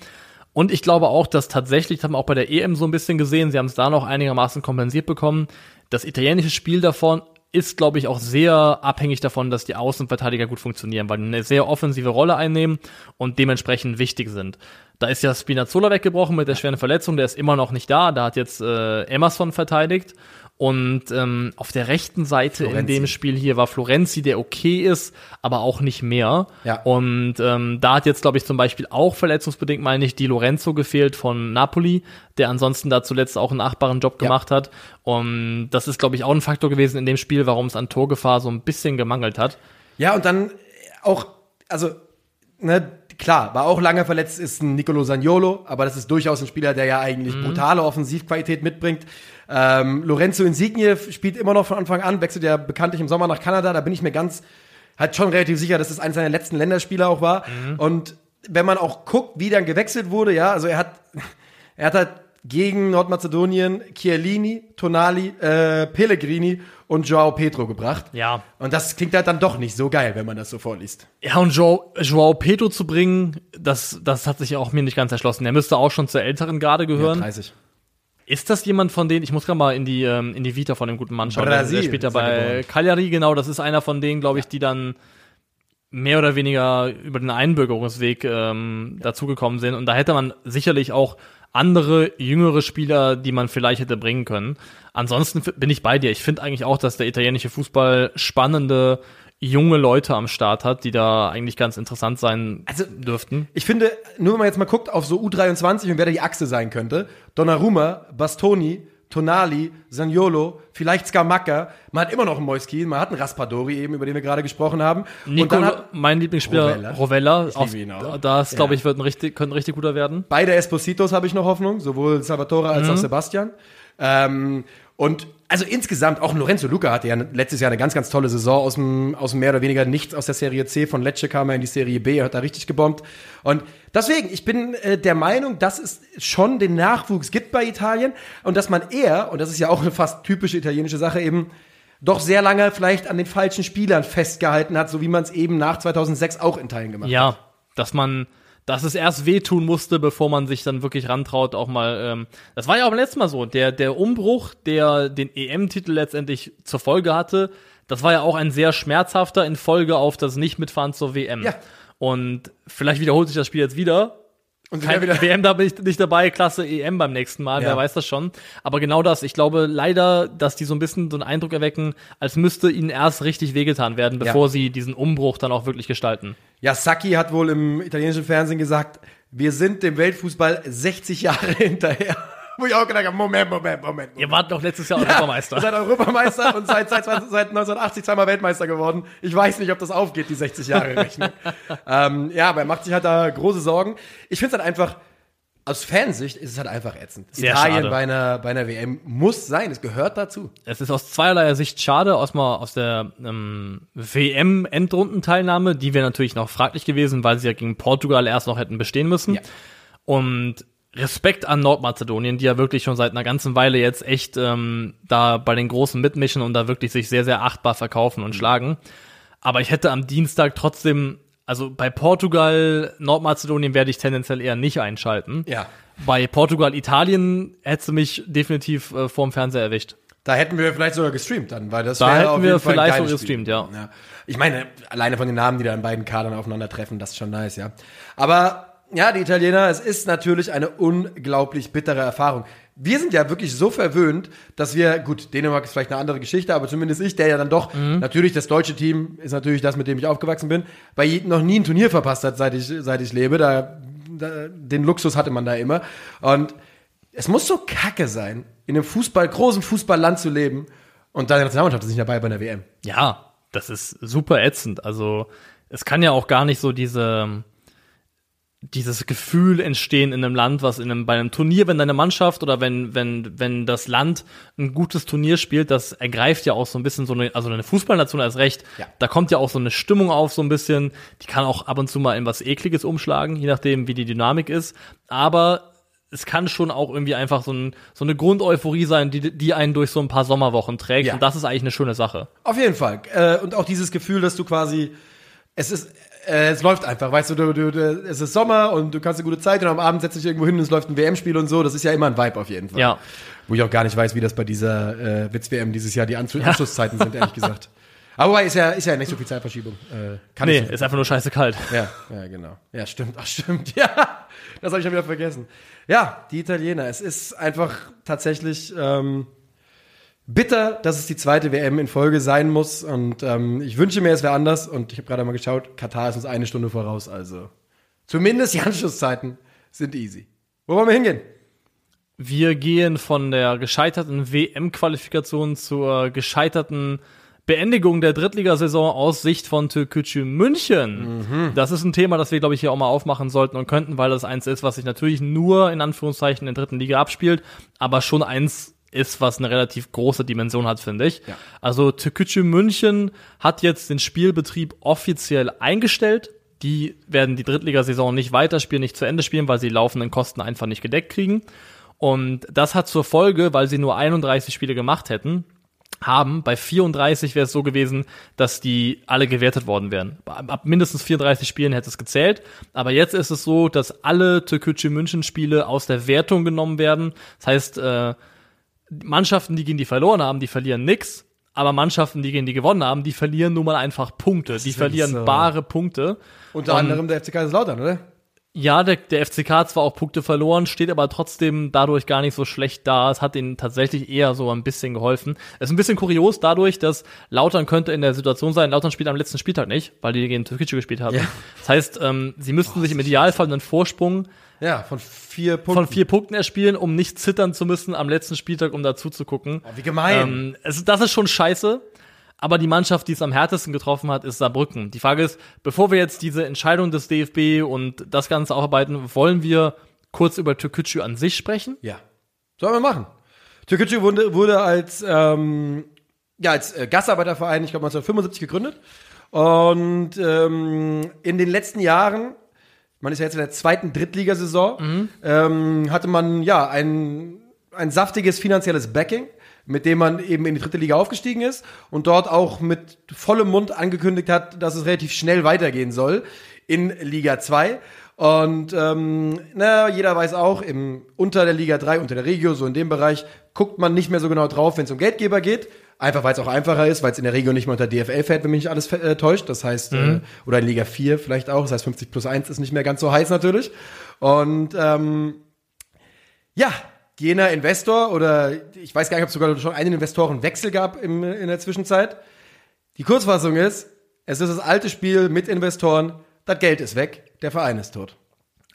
Und ich glaube auch, dass tatsächlich, das haben wir auch bei der EM so ein bisschen gesehen, sie haben es da noch einigermaßen kompensiert bekommen. Das italienische Spiel davon ist, glaube ich, auch sehr abhängig davon, dass die Außenverteidiger gut funktionieren, weil die eine sehr offensive Rolle einnehmen und dementsprechend wichtig sind. Da ist ja Spinazzola weggebrochen mit der schweren Verletzung, der ist immer noch nicht da. Da hat jetzt äh, Emerson verteidigt. Und ähm, auf der rechten Seite Florenzi. in dem Spiel hier war Florenzi, der okay ist, aber auch nicht mehr. Ja. Und ähm, da hat jetzt, glaube ich, zum Beispiel auch verletzungsbedingt, meine ich, Di Lorenzo gefehlt von Napoli, der ansonsten da zuletzt auch einen achtbaren Job gemacht ja. hat. Und das ist, glaube ich, auch ein Faktor gewesen in dem Spiel, warum es an Torgefahr so ein bisschen gemangelt hat. Ja, und dann auch, also, ne, klar, war auch lange verletzt, ist ein Nicolo Sagnolo, aber das ist durchaus ein Spieler, der ja eigentlich mhm. brutale Offensivqualität mitbringt. Ähm, Lorenzo Insigne spielt immer noch von Anfang an, wechselt ja bekanntlich im Sommer nach Kanada, da bin ich mir ganz, halt schon relativ sicher, dass es eines seiner letzten Länderspieler auch war. Mhm. Und wenn man auch guckt, wie dann gewechselt wurde, ja, also er hat, er hat halt gegen Nordmazedonien Chiellini, Tonali, äh, Pellegrini und Joao Pedro gebracht. Ja. Und das klingt halt dann doch nicht so geil, wenn man das so vorliest. Ja, und Joao, Joao Pedro zu bringen, das, das hat sich auch mir nicht ganz erschlossen. Er müsste auch schon zur älteren Garde gehören. Ja, 30. Ist das jemand von denen, ich muss gerade mal in die, ähm, in die Vita von dem guten Mann schauen, Brasil, der spielt ja bei Cagliari, genau, das ist einer von denen, glaube ich, die dann mehr oder weniger über den Einbürgerungsweg ähm, dazugekommen sind. Und da hätte man sicherlich auch andere, jüngere Spieler, die man vielleicht hätte bringen können. Ansonsten bin ich bei dir. Ich finde eigentlich auch, dass der italienische Fußball spannende junge Leute am Start hat, die da eigentlich ganz interessant sein also, dürften. Ich finde, nur wenn man jetzt mal guckt auf so U23 und wer da die Achse sein könnte, Donnarumma, Bastoni, Tonali, Zaniolo, vielleicht Skamaka. Man hat immer noch einen Moiskin, man hat einen Raspadori eben, über den wir gerade gesprochen haben. Nico, mein Lieblingsspieler, Rovella. Rovella. Das, glaube Ja. ich, wird ein richtig, könnte ein richtig guter werden. Beide Espositos habe ich noch Hoffnung, sowohl Salvatore als auch Sebastian. Ähm, und also insgesamt, auch Lorenzo Luca hatte ja letztes Jahr eine ganz, ganz tolle Saison aus dem, aus dem mehr oder weniger nichts aus der Serie C. Von Lecce kam er in die Serie B, hat da richtig gebombt. Und deswegen, ich bin äh, der Meinung, dass es schon den Nachwuchs gibt bei Italien und dass man eher, und das ist ja auch eine fast typische italienische Sache eben, doch sehr lange vielleicht an den falschen Spielern festgehalten hat, so wie man es eben nach 2006 auch in Teilen gemacht hat. Ja, dass man, dass es erst wehtun musste, bevor man sich dann wirklich rantraut, auch mal. Ähm, das war ja auch beim letzten Mal so. Der, der Umbruch, der den EM-Titel letztendlich zur Folge hatte, das war ja auch ein sehr schmerzhafter in Folge auf das Nicht-Mitfahren zur WM. Ja. Und vielleicht wiederholt sich das Spiel jetzt wieder. Und Kein wieder WM da bin ich nicht dabei, Klasse EM beim nächsten Mal, Ja. wer weiß das schon. Aber genau das, ich glaube leider, dass die so ein bisschen so einen Eindruck erwecken, als müsste ihnen erst richtig wehgetan werden, bevor Ja. sie diesen Umbruch dann auch wirklich gestalten. Ja, Sacchi hat wohl im italienischen Fernsehen gesagt, wir sind dem Weltfußball 60 Jahre (laughs) hinterher. (laughs) Wo ich auch gedacht habe, Moment, Moment, Moment. Ihr wart doch letztes Jahr Europameister. (laughs) Ihr seid Europameister und seit, seit, seit 1980 zweimal Weltmeister geworden. Ich weiß nicht, ob das aufgeht, die 60 Jahre Rechnung. (laughs) ähm, ja, aber er macht sich halt da große Sorgen. Ich finde es halt einfach, aus Fansicht ist es halt einfach ätzend. Sehr Italien schade. bei einer, bei einer WM muss sein, es gehört dazu. Es ist aus zweierlei Sicht schade, aus, mal aus der ähm, WM-Endrundenteilnahme, die wäre natürlich noch fraglich gewesen, weil sie ja gegen Portugal erst noch hätten bestehen müssen. Ja. Und Respekt an Nordmazedonien, die ja wirklich schon seit einer ganzen Weile jetzt echt ähm, da bei den Großen mitmischen und da wirklich sich sehr, sehr achtbar verkaufen und schlagen. Aber ich hätte am Dienstag trotzdem, also bei Portugal, Nordmazedonien werde ich tendenziell eher nicht einschalten. Ja. Bei Portugal, Italien hättest du mich definitiv äh, vorm Fernseher erwischt. Da hätten wir vielleicht sogar gestreamt dann, weil das Da wäre hätten auf wir vielleicht sogar gestreamt, ja. ja. Ich meine, alleine von den Namen, die da in beiden Kadern aufeinandertreffen, das ist schon nice, ja. Aber ja, die Italiener, es ist natürlich eine unglaublich bittere Erfahrung. Wir sind ja wirklich so verwöhnt, dass wir, gut, Dänemark ist vielleicht eine andere Geschichte, aber zumindest ich, der ja dann doch, Mhm. natürlich das deutsche Team ist natürlich das, mit dem ich aufgewachsen bin, weil noch nie ein Turnier verpasst hat, seit ich, seit ich lebe. Da, da, den Luxus hatte man da immer. Und es muss so kacke sein, in einem Fußball, großen Fußballland zu leben und deine Nationalmannschaft ist nicht dabei bei einer WM. Ja, das ist super ätzend. Also es kann ja auch gar nicht so diese dieses Gefühl entstehen in einem Land, was in einem, bei einem Turnier, wenn deine Mannschaft oder wenn, wenn, wenn das Land ein gutes Turnier spielt, das ergreift ja auch so ein bisschen so eine, also eine Fußballnation als recht. Ja. Da kommt ja auch so eine Stimmung auf, so ein bisschen. Die kann auch ab und zu mal in was Ekliges umschlagen, je nachdem, wie die Dynamik ist. Aber es kann schon auch irgendwie einfach so, ein, so eine Grundeuphorie sein, die, die einen durch so ein paar Sommerwochen trägt. Ja. Und das ist eigentlich eine schöne Sache. Auf jeden Fall. Äh, und auch dieses Gefühl, dass du quasi, es ist, äh, es läuft einfach, weißt du, du, du, du, es ist Sommer und du kannst eine gute Zeit und am Abend setzt dich irgendwo hin und es läuft ein WM-Spiel und so. Das ist ja immer ein Vibe auf jeden Fall. Ja. Wo ich auch gar nicht weiß, wie das bei dieser äh, Witz-WM dieses Jahr die Anschluss Anschlusszeiten sind, ehrlich gesagt. (laughs) Aber wobei, ist ja, ist ja nicht so viel Zeitverschiebung. Äh, kann Nee, ich so ist einfach nur scheiße kalt. Ja, ja, genau. Ja, stimmt. Ach, stimmt. (laughs) Ja, das habe ich schon wieder vergessen. Ja, die Italiener. Es ist einfach tatsächlich ähm, bitter, dass es die zweite WM in Folge sein muss. Und ähm, ich wünsche mir, es wäre anders. Und ich habe gerade mal geschaut, Katar ist uns eine Stunde voraus. Also zumindest die (laughs) Anschlusszeiten sind easy. Wo wollen wir hingehen? Wir gehen von der gescheiterten WM-Qualifikation zur gescheiterten Beendigung der Drittligasaison aus Sicht von Türkgücü München. Das ist ein Thema, das wir, glaube ich, hier auch mal aufmachen sollten und könnten, weil das eins ist, was sich natürlich nur in Anführungszeichen in der dritten Liga abspielt, aber schon eins ist, was eine relativ große Dimension hat, finde ich. Ja. Also Türkgücü München hat jetzt den Spielbetrieb offiziell eingestellt. Die werden die Drittligasaison nicht weiterspielen, nicht zu Ende spielen, weil sie die laufenden Kosten einfach nicht gedeckt kriegen. Und das hat zur Folge, weil sie nur 31 Spiele gemacht hätten, haben, bei 34 wäre es so gewesen, dass die alle gewertet worden wären. Ab ab mindestens 34 Spielen hätte es gezählt. Aber jetzt ist es so, dass alle Türkgücü München Spiele aus der Wertung genommen werden. Das heißt, äh, Mannschaften, die gegen die verloren haben, die verlieren nix. Aber Mannschaften, die gegen die gewonnen haben, die verlieren nun mal einfach Punkte. Die wirklich verlieren so. bare Punkte. Unter Und- anderem der FC Kaiserslautern, oder? Ja, der, der FCK hat zwar auch Punkte verloren, steht aber trotzdem dadurch gar nicht so schlecht da. Es hat ihnen tatsächlich eher so ein bisschen geholfen. Es ist ein bisschen kurios dadurch, dass Lautern könnte in der Situation sein, Lautern spielt am letzten Spieltag nicht, weil die gegen Türkgücü gespielt haben. Ja. Das heißt, ähm, sie müssten sich im Idealfall einen Vorsprung Ja, von vier Punkten. von vier Punkten erspielen, um nicht zittern zu müssen am letzten Spieltag, um dazu zu gucken. Oh, wie gemein. Ähm, es, das ist schon scheiße. Aber die Mannschaft, die es am härtesten getroffen hat, ist Saarbrücken. Die Frage ist, bevor wir jetzt diese Entscheidung des DFB und das Ganze aufarbeiten, wollen wir kurz über Türkgücü an sich sprechen? Ja. Sollen wir machen. Türkgücü wurde, wurde als, ähm, ja, als äh, Gastarbeiterverein, ich glaube 1975 gegründet. Und ähm, in den letzten Jahren, man ist ja jetzt in der zweiten Drittligasaison, ähm, hatte man ja ein, ein saftiges finanzielles Backing, mit dem man eben in die dritte Liga aufgestiegen ist und dort auch mit vollem Mund angekündigt hat, dass es relativ schnell weitergehen soll in Liga 2. Und ähm, na, jeder weiß auch, im, unter der Liga 3, unter der Regio, so in dem Bereich, guckt man nicht mehr so genau drauf, wenn es um Geldgeber geht. Einfach weil es auch einfacher ist, weil es in der Regio nicht mehr unter DFL fällt, wenn mich nicht alles äh, täuscht. Das heißt, äh, oder in Liga 4 vielleicht auch. Das heißt, 50 plus 1 ist nicht mehr ganz so heiß natürlich. Und ähm, ja, jener Investor oder ich weiß gar nicht, ob es sogar schon einen Investorenwechsel gab im, in der Zwischenzeit. Die Kurzfassung ist, es ist das alte Spiel mit Investoren, das Geld ist weg, der Verein ist tot.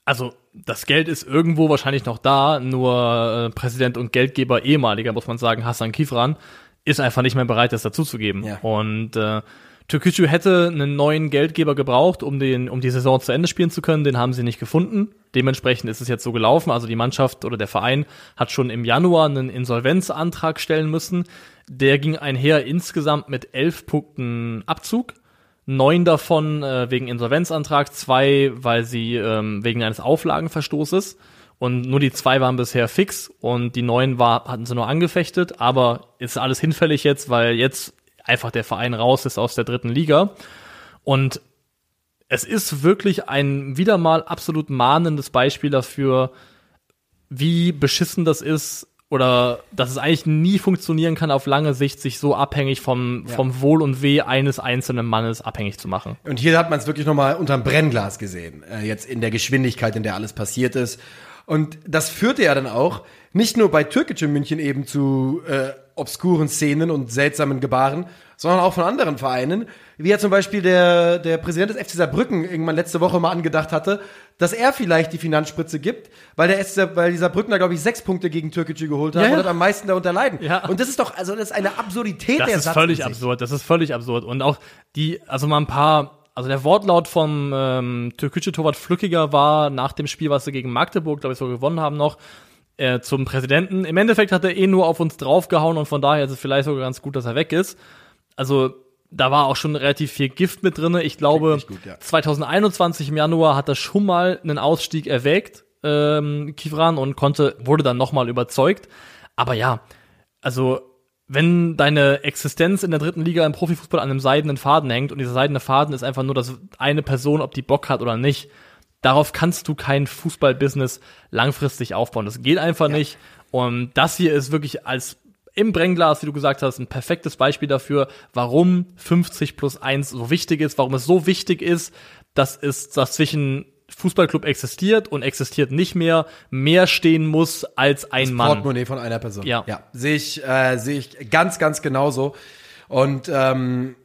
Also, das Geld ist irgendwo wahrscheinlich noch da, nur äh, Präsident und Geldgeber ehemaliger, muss man sagen, Hassan Kifran, ist einfach nicht mehr bereit, das dazuzugeben. Ja. Und äh, Türkgücü hätte einen neuen Geldgeber gebraucht, um den, um die Saison zu Ende spielen zu können. Den haben sie nicht gefunden. Dementsprechend ist es jetzt so gelaufen. Also die Mannschaft oder der Verein hat schon im Januar einen Insolvenzantrag stellen müssen. Der ging einher insgesamt mit elf Punkten Abzug. Neun davon äh, wegen Insolvenzantrag, zwei, weil sie ähm, wegen eines Auflagenverstoßes. Und nur die zwei waren bisher fix und die neun war, hatten sie nur angefechtet, aber ist alles hinfällig jetzt, weil jetzt einfach der Verein raus ist aus der dritten Liga. Und es ist wirklich ein wieder mal absolut mahnendes Beispiel dafür, wie beschissen das ist oder dass es eigentlich nie funktionieren kann, auf lange Sicht sich so abhängig vom, Ja. vom Wohl und Weh eines einzelnen Mannes abhängig zu machen. Und hier hat man es wirklich nochmal unterm Brennglas gesehen, äh, jetzt in der Geschwindigkeit, in der alles passiert ist. Und das führte ja dann auch nicht nur bei Türkische München eben zu äh, obskuren Szenen und seltsamen Gebaren, sondern auch von anderen Vereinen, wie ja zum Beispiel der, der Präsident des FC Saarbrücken irgendwann letzte Woche mal angedacht hatte, dass er vielleicht die Finanzspritze gibt, weil der FC, weil dieser Brückner, glaube ich, sechs Punkte gegen Türkische geholt hat Ja, ja. und hat am meisten darunter leiden. Ja. Und das ist doch, also das ist eine Absurdität Das der ist Satz völlig absurd. Das ist völlig absurd. Und auch die, also mal ein paar, also der Wortlaut vom ähm, türkische Torwart Flückiger war nach dem Spiel, was sie gegen Magdeburg, glaube ich, so gewonnen haben noch, äh, zum Präsidenten. Im Endeffekt hat er eh nur auf uns draufgehauen und von daher ist es vielleicht sogar ganz gut, dass er weg ist. Also da war auch schon relativ viel Gift mit drinne. Ich glaube, gut, ja. 2021 im Januar hat er schon mal einen Ausstieg erwägt, ähm, Kivran, und konnte, wurde dann nochmal überzeugt. Aber ja, also wenn deine Existenz in der dritten Liga im Profifußball an einem seidenen Faden hängt und dieser seidene Faden ist einfach nur, dass eine Person, ob die Bock hat oder nicht, darauf kannst du kein Fußballbusiness langfristig aufbauen. Das geht einfach nicht. Und das hier ist wirklich als im Brennglas, wie du gesagt hast, ein perfektes Beispiel dafür, warum 50 plus 1 so wichtig ist, warum es so wichtig ist, dass es das zwischen Fußballclub existiert und existiert nicht mehr, mehr stehen muss als ein Mann. Portemonnaie von einer Person. Ja. ja. Sehe ich, äh, sehe ich ganz, ganz genauso. Und ähm,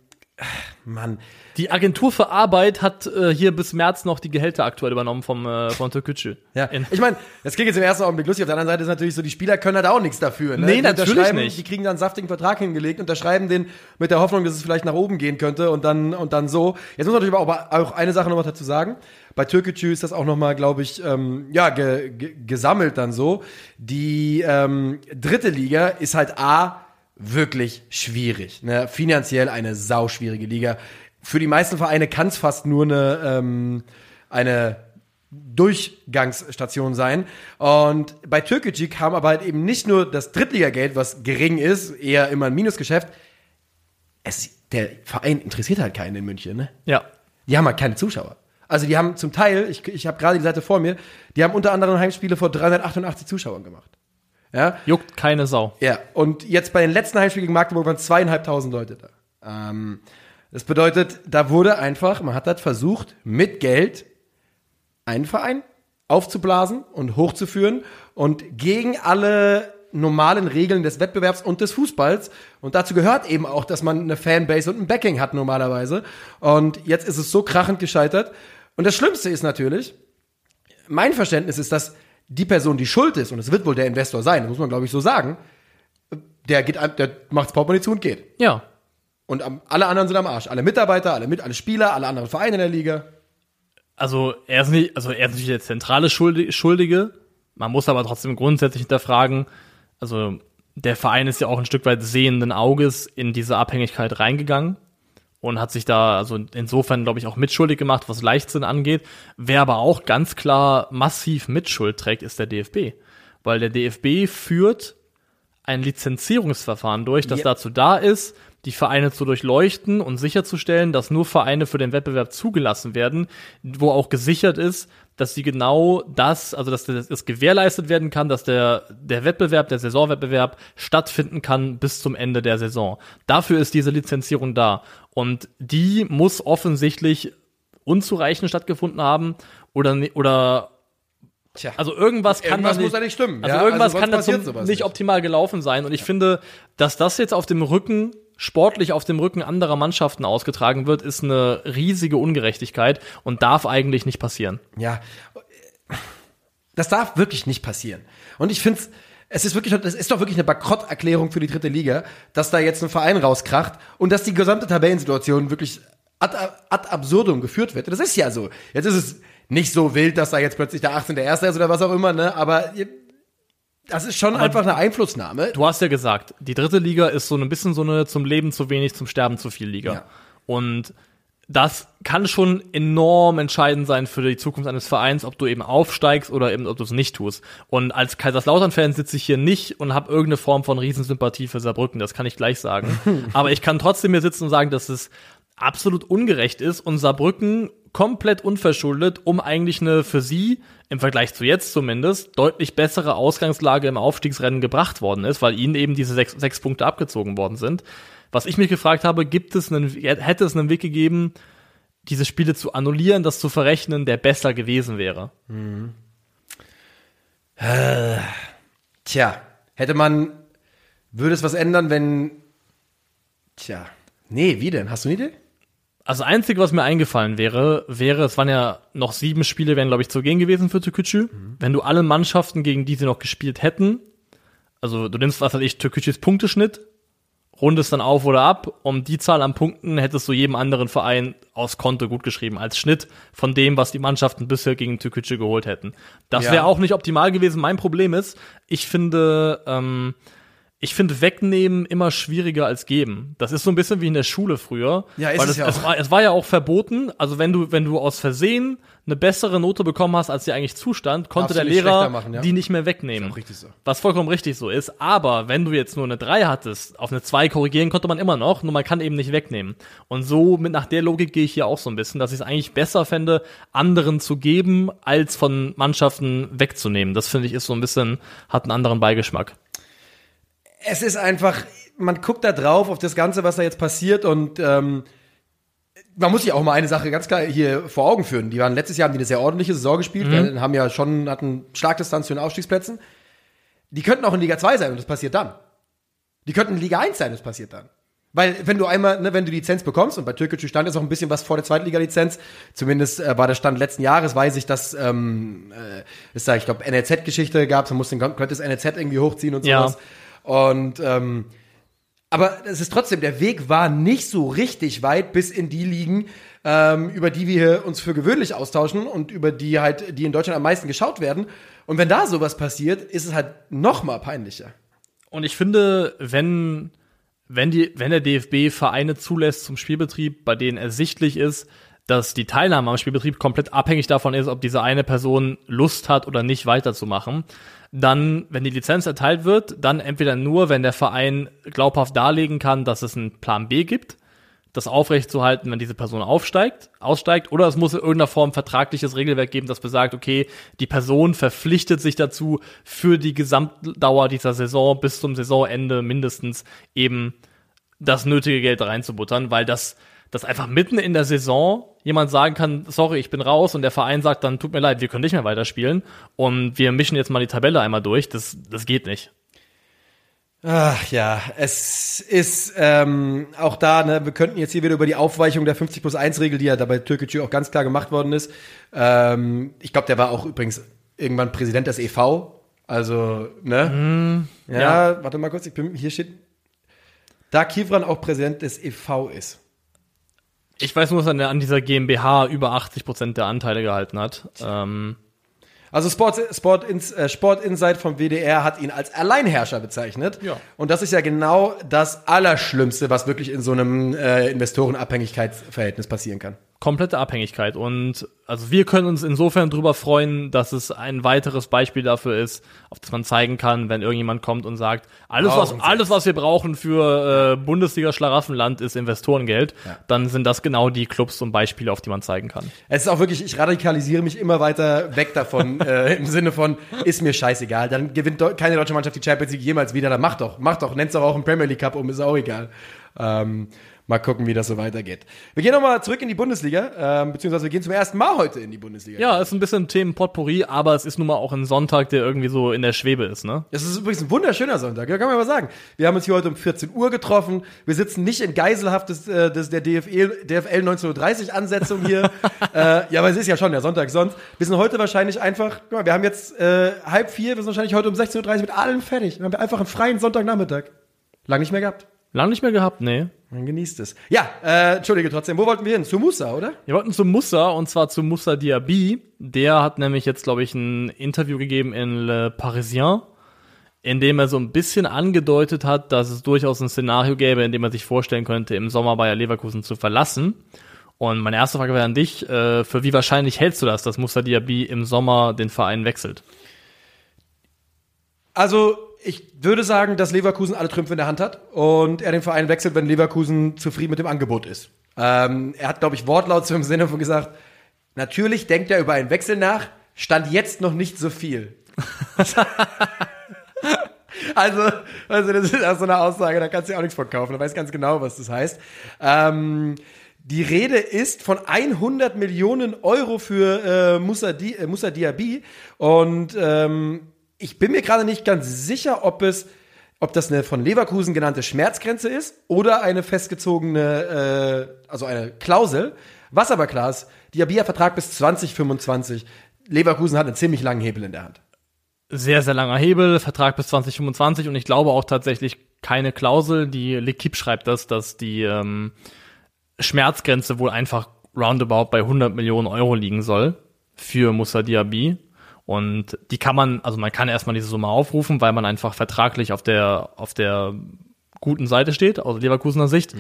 Mann, Die Agentur für Arbeit hat äh, hier bis März noch die Gehälter aktuell übernommen vom äh, von Türkgücü. ja. In- Ich meine, das klingt jetzt im ersten Augenblick lustig. Auf der anderen Seite ist natürlich so, die Spieler können halt auch nichts dafür. Ne? Nee, Die natürlich nicht. Die kriegen dann einen saftigen Vertrag hingelegt, unterschreiben den mit der Hoffnung, dass es vielleicht nach oben gehen könnte und dann und dann so. Jetzt muss man natürlich aber auch eine Sache nochmal dazu sagen. Bei Türkgücü ist das auch nochmal, glaube ich, ähm, ja, ge, ge, gesammelt dann so. Die ähm, dritte Liga ist halt A, wirklich schwierig. Ne? Finanziell eine sauschwierige Liga. Für die meisten Vereine kann es fast nur eine, ähm, eine Durchgangsstation sein. Und bei Türkgücü kam aber halt eben nicht nur das Drittligageld, was gering ist, eher immer ein Minusgeschäft. Es, der Verein interessiert halt keinen in München, ne? Ja. Die haben halt keine Zuschauer. Also die haben zum Teil, ich, ich habe gerade die Seite vor mir, die haben unter anderem Heimspiele vor 388 Zuschauern gemacht. Ja, Juckt keine Sau. ja, und jetzt bei den letzten Heimspielen gegen Magdeburg waren zweieinhalbtausend Leute da. Ähm, das bedeutet, da wurde einfach, man hat das versucht, mit Geld einen Verein aufzublasen und hochzuführen und gegen alle normalen Regeln des Wettbewerbs und des Fußballs. Und dazu gehört eben auch, dass man eine Fanbase und ein Backing hat normalerweise. Und jetzt ist es so krachend gescheitert. Und das Schlimmste ist natürlich, mein Verständnis ist, dass die Person, die schuld ist, und es wird wohl der Investor sein, muss man glaube ich so sagen, der geht, der macht's Portemonnaie zu und geht. Ja. Und am, alle anderen sind am Arsch. Alle Mitarbeiter, alle, mit, alle Spieler, alle anderen Vereine in der Liga. Also er ist nicht, also er ist nicht der zentrale Schuldige. Man muss aber trotzdem grundsätzlich hinterfragen, also der Verein ist ja auch ein Stück weit sehenden Auges in diese Abhängigkeit reingegangen und hat sich da also insofern, glaube ich, auch mitschuldig gemacht, was Leichtsinn angeht. Wer aber auch ganz klar massiv Mitschuld trägt, ist der DFB. Weil der DFB führt ein Lizenzierungsverfahren durch, das ja. dazu da ist, die Vereine zu durchleuchten und sicherzustellen, dass nur Vereine für den Wettbewerb zugelassen werden, wo auch gesichert ist, dass sie genau das, also dass das gewährleistet werden kann, dass der, der Wettbewerb, der Saisonwettbewerb stattfinden kann bis zum Ende der Saison. Dafür ist diese Lizenzierung da. Und die muss offensichtlich unzureichend stattgefunden haben oder, oder Tja. Also irgendwas kann irgendwas da nicht, muss da nicht stimmen. Also ja? irgendwas also kann da nicht, nicht optimal gelaufen sein. Und ich finde, dass das jetzt auf dem Rücken sportlich auf dem Rücken anderer Mannschaften ausgetragen wird, ist eine riesige Ungerechtigkeit und darf eigentlich nicht passieren. Ja, das darf wirklich nicht passieren. Und ich finde es ist wirklich, es ist doch wirklich eine Bankrotterklärung für die dritte Liga, dass da jetzt ein Verein rauskracht und dass die gesamte Tabellensituation wirklich ad, ad absurdum geführt wird. Das ist ja so. Jetzt ist es nicht so wild, dass da jetzt plötzlich der 18. der Erste ist oder was auch immer, ne? Aber das ist schon Aber einfach eine Einflussnahme. Du hast ja gesagt, die dritte Liga ist so ein bisschen so eine zum Leben zu wenig, zum Sterben zu viel Liga. Ja. Und das kann schon enorm entscheidend sein für die Zukunft eines Vereins, ob du eben aufsteigst oder eben ob du es nicht tust. Und als Kaiserslautern-Fan sitze ich hier nicht und habe irgendeine Form von Riesensympathie für Saarbrücken, das kann ich gleich sagen. (laughs) Aber ich kann trotzdem hier sitzen und sagen, dass es absolut ungerecht ist und Saarbrücken komplett unverschuldet, um eigentlich eine für sie im Vergleich zu jetzt zumindest deutlich bessere Ausgangslage im Aufstiegsrennen gebracht worden ist, weil ihnen eben diese sechs, sechs Punkte abgezogen worden sind. Was ich mich gefragt habe, gibt es einen, hätte es einen Weg gegeben, diese Spiele zu annullieren, das zu verrechnen, der besser gewesen wäre? Mhm. Tja, hätte man, würde es was ändern, wenn, tja, nee, wie denn? Hast du eine Idee? Also einzige, was mir eingefallen wäre, wäre, es waren ja noch sieben Spiele, wären glaube ich zu gehen gewesen für Türkgücü. Mhm. Wenn du alle Mannschaften, gegen die sie noch gespielt hätten, also du nimmst, was weiß ich, Türkgücüs Punkteschnitt, rundest dann auf oder ab, um die Zahl an Punkten hättest du jedem anderen Verein aus Konto gut geschrieben, als Schnitt von dem, was die Mannschaften bisher gegen Türkgücü geholt hätten. Das wäre auch nicht optimal gewesen. Mein Problem ist, ich finde, ähm, ich finde wegnehmen immer schwieriger als geben. Das ist so ein bisschen wie in der Schule früher. Ja, ist weil es, ja es, war, es war ja auch verboten. Also wenn du, wenn du aus Versehen eine bessere Note bekommen hast, als dir eigentlich zustand, konnte der Lehrer machen, ja? die nicht mehr wegnehmen. Richtig so. Was vollkommen richtig so ist. Aber wenn du jetzt nur eine 3 hattest, auf eine 2 korrigieren konnte man immer noch, nur man kann eben nicht wegnehmen. Und so mit nach der Logik gehe ich hier auch so ein bisschen, dass ich es eigentlich besser fände, anderen zu geben, als von Mannschaften wegzunehmen. Das finde ich ist so ein bisschen, hat einen anderen Beigeschmack es ist einfach, man guckt da drauf auf das Ganze, was da jetzt passiert und ähm, man muss sich auch mal eine Sache ganz klar hier vor Augen führen. Die waren letztes Jahr haben die eine sehr ordentliche Saison gespielt, mhm. haben ja schon hatten Schlagdistanz zu den Aufstiegsplätzen. Die könnten auch in Liga 2 sein und das passiert dann. Die könnten in Liga 1 sein und das passiert dann. Weil wenn du einmal, ne, wenn du die Lizenz bekommst, und bei Türkgücü stand jetzt auch ein bisschen was vor der Zweitliga-Lizenz, zumindest äh, war der Stand letzten Jahres, weiß ich, dass ähm, äh, ist da, ich glaube, NLZ-Geschichte gab, man muss den, könnte das NLZ irgendwie hochziehen und sowas. Ja. Und ähm, aber es ist trotzdem, der Weg war nicht so richtig weit bis in die Ligen, ähm, über die wir uns für gewöhnlich austauschen und über die halt, die in Deutschland am meisten geschaut werden. Und wenn da sowas passiert, ist es halt noch mal peinlicher. Und ich finde, wenn, wenn, die, wenn der DFB Vereine zulässt zum Spielbetrieb, bei denen ersichtlich ist, dass die Teilnahme am Spielbetrieb komplett abhängig davon ist, ob diese eine Person Lust hat oder nicht weiterzumachen, dann, wenn die Lizenz erteilt wird, dann entweder nur, wenn der Verein glaubhaft darlegen kann, dass es einen Plan B gibt, das aufrechtzuerhalten, wenn diese Person aufsteigt, aussteigt, oder es muss in irgendeiner Form vertragliches Regelwerk geben, das besagt, okay, die Person verpflichtet sich dazu, für die Gesamtdauer dieser Saison bis zum Saisonende mindestens eben das nötige Geld reinzubuttern, weil das dass einfach mitten in der Saison jemand sagen kann, sorry, ich bin raus und der Verein sagt dann, tut mir leid, wir können nicht mehr weiterspielen und wir mischen jetzt mal die Tabelle einmal durch, das, das geht nicht. Ach ja, es ist ähm, auch da, ne, wir könnten jetzt hier wieder über die Aufweichung der 50 plus 1 Regel, die ja dabei Türkgücü auch ganz klar gemacht worden ist. Ähm, ich glaube, der war auch übrigens irgendwann Präsident des EV. Also, ne? Hm, ja, ja. warte mal kurz, ich bin, hier steht, da Kivran auch Präsident des EV ist. Ich weiß nur, dass er an dieser GmbH über 80 Prozent der Anteile gehalten hat. Ähm, Also Sport, Sport, äh, Sport Insight vom WDR hat ihn als Alleinherrscher bezeichnet. Ja. Und das ist ja genau das Allerschlimmste, was wirklich in so einem äh, Investorenabhängigkeitsverhältnis passieren kann. Komplette Abhängigkeit. Und also wir können uns insofern drüber freuen, dass es ein weiteres Beispiel dafür ist, auf das man zeigen kann, wenn irgendjemand kommt und sagt, alles, was, alles, was wir brauchen für äh, Bundesliga-Schlaraffenland ist Investorengeld, Ja. dann sind das genau die Clubs und Beispiele, auf die man zeigen kann. Es ist auch wirklich, ich radikalisiere mich immer weiter weg davon, (laughs) äh, im Sinne von, ist mir scheißegal. Dann gewinnt deu- keine deutsche Mannschaft die Champions League jemals wieder. Dann mach doch, mach doch, nenn's doch auch einen Premier League Cup um, ist auch egal. Ähm, mal gucken, wie das so weitergeht. Wir gehen nochmal zurück in die Bundesliga, ähm, beziehungsweise wir gehen zum ersten Mal heute in die Bundesliga. Ja, ist ein bisschen Themen Potpourri, aber es ist nun mal auch ein Sonntag, der irgendwie so in der Schwebe ist, ne? Das ist übrigens ein wunderschöner Sonntag, ja, kann man mal sagen. Wir haben uns hier heute um 14 Uhr getroffen. Wir sitzen nicht in Geiselhaft des, äh, des, der DFL, DFL 1930 Ansetzung hier. (laughs) äh, ja, aber es ist ja schon der Sonntag sonst. Wir sind heute wahrscheinlich einfach, guck mal, wir haben jetzt äh, halb vier, wir sind wahrscheinlich heute um 16.30 Uhr mit allem fertig. Dann haben wir einfach einen freien Sonntagnachmittag. Lang nicht mehr gehabt. Lang nicht mehr gehabt, nee. Man genießt es. Ja, äh, entschuldige trotzdem, wo wollten wir hin? Zu Musa, oder? Wir wollten zu Musa und zwar zu Musa Diaby. Der hat nämlich jetzt, glaube ich, ein Interview gegeben in Le Parisien, in dem er so ein bisschen angedeutet hat, dass es durchaus ein Szenario gäbe, in dem er sich vorstellen könnte, im Sommer Bayer Leverkusen zu verlassen. Und meine erste Frage wäre an dich, äh, für wie wahrscheinlich hältst du das, dass Musa Diaby im Sommer den Verein wechselt? Also, ich würde sagen, dass Leverkusen alle Trümpfe in der Hand hat und er den Verein wechselt, wenn Leverkusen zufrieden mit dem Angebot ist. Ähm, er hat, glaube ich, wortlaut im Sinne von gesagt, natürlich denkt er über einen Wechsel nach, stand jetzt noch nicht so viel. (laughs) also, also, das ist auch so eine Aussage, da kannst du ja auch nichts von kaufen, du weißt ganz genau, was das heißt. Ähm, die Rede ist von 100 Millionen Euro für äh, Musa, Di äh, Musa Diaby und ähm, ich bin mir gerade nicht ganz sicher, ob es, ob das eine von Leverkusen genannte Schmerzgrenze ist oder eine festgezogene, äh, also eine Klausel. Was aber klar ist, Diaby hat Vertrag bis 2025. Leverkusen hat einen ziemlich langen Hebel in der Hand. Sehr, sehr langer Hebel, Vertrag bis 2025 und ich glaube auch tatsächlich keine Klausel. Die L'Equipe schreibt das, dass die ähm, Schmerzgrenze wohl einfach roundabout bei 100 Millionen Euro liegen soll für Musa Diaby. Und die kann man, also man kann erstmal diese Summe aufrufen, weil man einfach vertraglich auf der, auf der guten Seite steht, aus Leverkusener Sicht.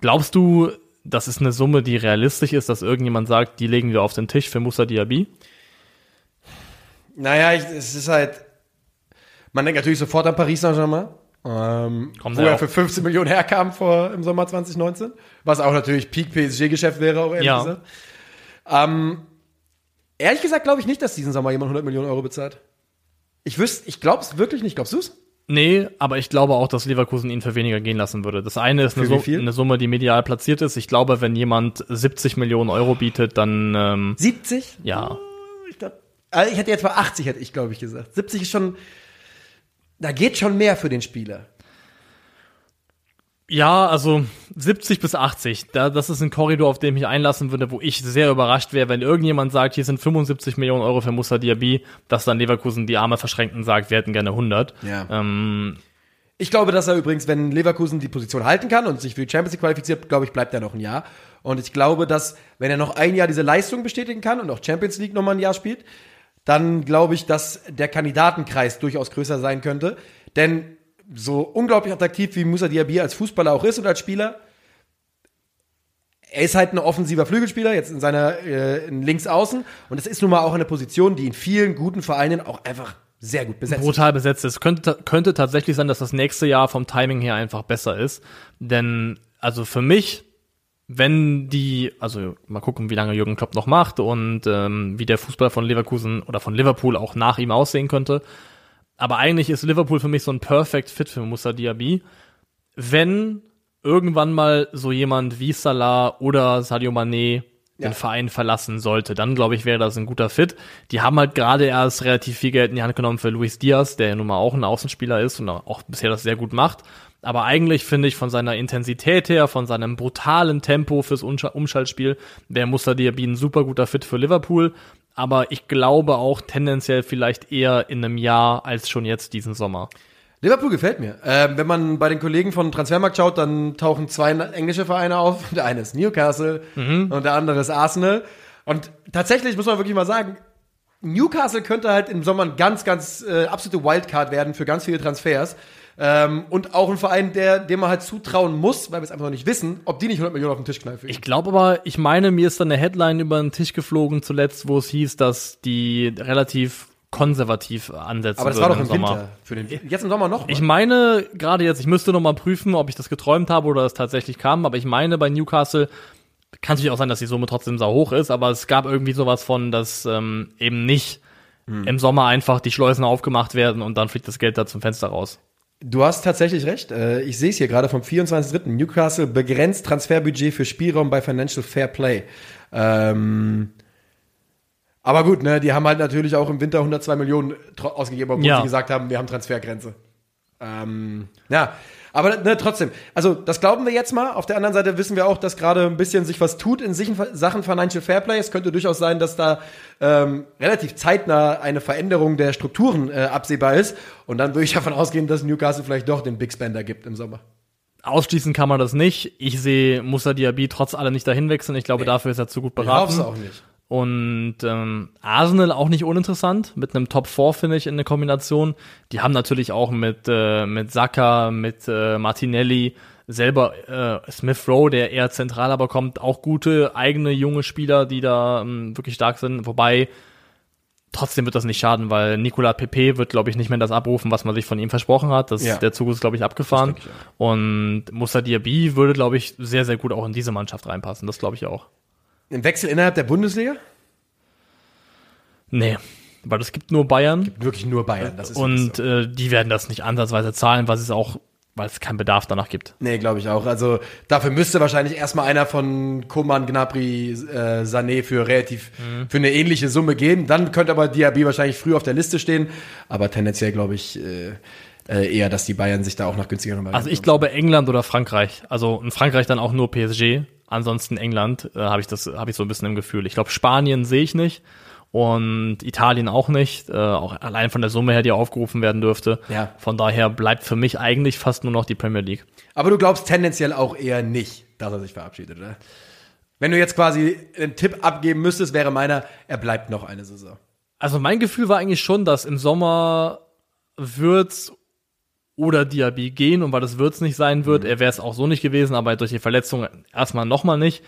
Glaubst du, das ist eine Summe, die realistisch ist, dass irgendjemand sagt, die legen wir auf den Tisch für Musa Diaby? Naja, ich, es ist halt, man denkt natürlich sofort an Paris Saint-Germain. Ähm, Kommt wo er auch. für 15 Millionen herkam vor im Sommer 2019, was auch natürlich Peak PSG-Geschäft wäre, auch ehrlich Ja. gesagt. Ähm, ehrlich gesagt glaube ich nicht, dass diesen Sommer jemand 100 Millionen Euro bezahlt. Ich wüsste, ich glaube es wirklich nicht. Glaubst du's? Nee, aber ich glaube auch, dass Leverkusen ihn für weniger gehen lassen würde. Das eine ist eine, Su- eine Summe, die medial platziert ist. Ich glaube, wenn jemand 70 Millionen Euro bietet, dann ähm, 70? ja. Ich, glaub, also ich hätte jetzt mal 80, hätte ich glaube ich gesagt. 70 ist schon, da geht schon mehr für den Spieler. Ja, also 70 bis 80. Da, das ist ein Korridor, auf den ich mich einlassen würde, wo ich sehr überrascht wäre, wenn irgendjemand sagt, hier sind 75 Millionen Euro für Musa Diaby, dass dann Leverkusen die Arme verschränkt und sagt, wir hätten gerne 100. Ja. Ähm, Ich glaube, dass er übrigens, wenn Leverkusen die Position halten kann und sich für die Champions League qualifiziert, glaube ich, bleibt er noch ein Jahr. Und ich glaube, dass, wenn er noch ein Jahr diese Leistung bestätigen kann und auch Champions League nochmal ein Jahr spielt, dann glaube ich, dass der Kandidatenkreis durchaus größer sein könnte. Denn so unglaublich attraktiv wie Musa Diaby als Fußballer auch ist und als Spieler, er ist halt ein offensiver Flügelspieler, jetzt in seiner äh, in links außen. Und es ist nun mal auch eine Position, die in vielen guten Vereinen auch einfach sehr gut besetzt ist. brutal besetzt ist. Könnte, könnte tatsächlich sein, dass das nächste Jahr vom Timing her einfach besser ist. Denn, also für mich, wenn die, also mal gucken, wie lange Jürgen Klopp noch macht und ähm, wie der Fußball von Leverkusen oder von Liverpool auch nach ihm aussehen könnte. Aber eigentlich ist Liverpool für mich so ein Perfect Fit für Musa Diaby. Wenn irgendwann mal so jemand wie Salah oder Sadio Mané Ja. den Verein verlassen sollte, dann glaube ich, wäre das ein guter Fit. Die haben halt gerade erst relativ viel Geld in die Hand genommen für Luis Diaz, der ja nun mal auch ein Außenspieler ist und auch bisher das sehr gut macht. Aber eigentlich finde ich von seiner Intensität her, von seinem brutalen Tempo fürs Umsch- Umschaltspiel, wäre Musa Diaby ein super guter Fit für Liverpool. Aber ich glaube auch tendenziell vielleicht eher in einem Jahr als schon jetzt diesen Sommer. Liverpool gefällt mir. Ähm, wenn man bei den Kollegen von Transfermarkt schaut, dann tauchen zwei englische Vereine auf. (laughs) Der eine ist Newcastle und der andere ist Arsenal. Und tatsächlich muss man wirklich mal sagen, Newcastle könnte halt im Sommer ein ganz, ganz äh, absolute Wildcard werden für ganz viele Transfers. Ähm, und auch ein Verein, der, dem man halt zutrauen muss, weil wir es einfach noch nicht wissen, ob die nicht 100 Millionen auf den Tisch knallen. Ich glaube aber, ich meine, mir ist dann eine Headline über den Tisch geflogen zuletzt, wo es hieß, dass die relativ konservativ ansetzen Aber das war doch im Sommer. Winter. Für den, jetzt im Sommer noch. Ich wa? meine, gerade jetzt, ich müsste noch mal prüfen, ob ich das geträumt habe oder es tatsächlich kam, aber ich meine, bei Newcastle kann natürlich auch sein, dass die Summe trotzdem sau hoch ist, aber es gab irgendwie sowas von, dass ähm, eben nicht Hm. im Sommer einfach die Schleusen aufgemacht werden und dann fliegt das Geld da zum Fenster raus. Du hast tatsächlich recht. Äh, Ich sehe es hier gerade vom 24.3. Newcastle begrenzt Transferbudget für Spielraum bei Financial Fair Play. Ähm, aber gut, ne, die haben halt natürlich auch im Winter 102 Millionen ausgegeben, obwohl Ja. sie gesagt haben, wir haben Transfergrenze. Ähm, ja, aber ne, trotzdem. Also das glauben wir jetzt mal. Auf der anderen Seite wissen wir auch, dass gerade ein bisschen sich was tut in Sachen Financial Fairplay. Es könnte durchaus sein, dass da ähm, relativ zeitnah eine Veränderung der Strukturen äh, absehbar ist. Und dann würde ich davon ausgehen, dass Newcastle vielleicht doch den Big Spender gibt im Sommer. Ausschließen kann man das nicht. Ich sehe Musa Diaby trotz allem nicht dahin wechseln. Ich glaube, dafür ist er zu gut Ich hoffe es beraten. auch nicht. Und ähm, Arsenal auch nicht uninteressant, mit einem Top 4, finde ich, in der Kombination. Die haben natürlich auch mit, äh, mit Saka, mit äh, Martinelli, selber äh, Smith Rowe, der eher zentral aber kommt, auch gute eigene junge Spieler, die da ähm, wirklich stark sind. Wobei trotzdem wird das nicht schaden, weil Nicolas Pepe wird, glaube ich, nicht mehr das abrufen, was man sich von ihm versprochen hat. Das, Ja. Der Zug ist, glaube ich, abgefahren. Ich Und Musa Diaby würde, glaube ich, sehr, sehr gut auch in diese Mannschaft reinpassen. Das glaube ich auch. Im Wechsel innerhalb der Bundesliga? Nee, weil es gibt nur Bayern. Wirklich nur Bayern. Das ist Und äh, die werden das nicht ansatzweise zahlen, weil es auch, weil es keinen Bedarf danach gibt. Nee, glaube ich auch. Also dafür müsste wahrscheinlich erstmal einer von Koman, Gnabry, äh, Sané für relativ für eine ähnliche Summe gehen. Dann könnte aber Diaby wahrscheinlich früh auf der Liste stehen. Aber tendenziell glaube ich äh, äh, eher, dass die Bayern sich da auch noch günstiger nochmal Also ich glaube England oder Frankreich. Also in Frankreich dann auch nur PSG. Ansonsten England äh, habe ich das, habe ich so ein bisschen im Gefühl. Ich glaube Spanien sehe ich nicht und Italien auch nicht. Äh, auch allein von der Summe her, die aufgerufen werden dürfte. Ja. Von daher bleibt für mich eigentlich fast nur noch die Premier League. Aber du glaubst tendenziell auch eher nicht, dass er sich verabschiedet, oder? Wenn du jetzt quasi einen Tipp abgeben müsstest, wäre meiner, er bleibt noch eine Saison. Also mein Gefühl war eigentlich schon, dass im Sommer Würz oder Diaby gehen und weil das Würz nicht sein wird, er wäre es auch so nicht gewesen, aber durch die Verletzung erstmal nochmal nicht.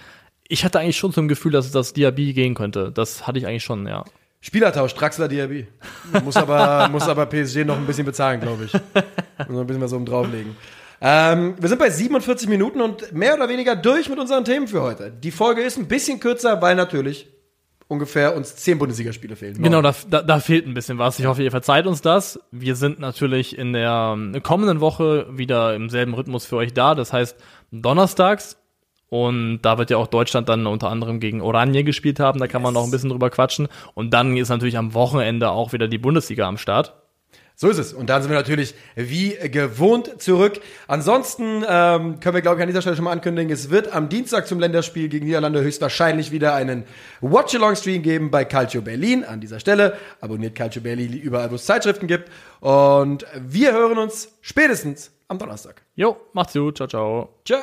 Ich hatte eigentlich schon zum Gefühl, dass das Diaby gehen könnte. Das hatte ich eigentlich schon, ja. Spielertausch, Draxler Diaby. (laughs) Muss aber, muss aber PSG noch ein bisschen bezahlen, glaube ich. Muss noch ein bisschen was oben drauflegen. Ähm, wir sind bei 47 Minuten und mehr oder weniger durch mit unseren Themen für heute. Die Folge ist ein bisschen kürzer, weil natürlich ungefähr uns zehn Bundesligaspiele fehlen. Genau, da, da, da fehlt ein bisschen was. Ich hoffe, ihr verzeiht uns das. Wir sind natürlich in der ähm, kommenden Woche wieder im selben Rhythmus für euch da. Das heißt, donnerstags. Und da wird ja auch Deutschland dann unter anderem gegen Oranje gespielt haben. Da kann man noch ein bisschen drüber quatschen. Und dann ist natürlich am Wochenende auch wieder die Bundesliga am Start. So ist es. Und dann sind wir natürlich wie gewohnt zurück. Ansonsten ähm, können wir, glaube ich, an dieser Stelle schon mal ankündigen, es wird am Dienstag zum Länderspiel gegen Niederlande höchstwahrscheinlich wieder einen Watch-Along-Stream geben bei Calcio Berlin. An dieser Stelle abonniert Calcio Berlin überall, wo es Zeitschriften gibt. Und wir hören uns spätestens am Donnerstag. Jo, macht's gut. Ciao, ciao. Tschö.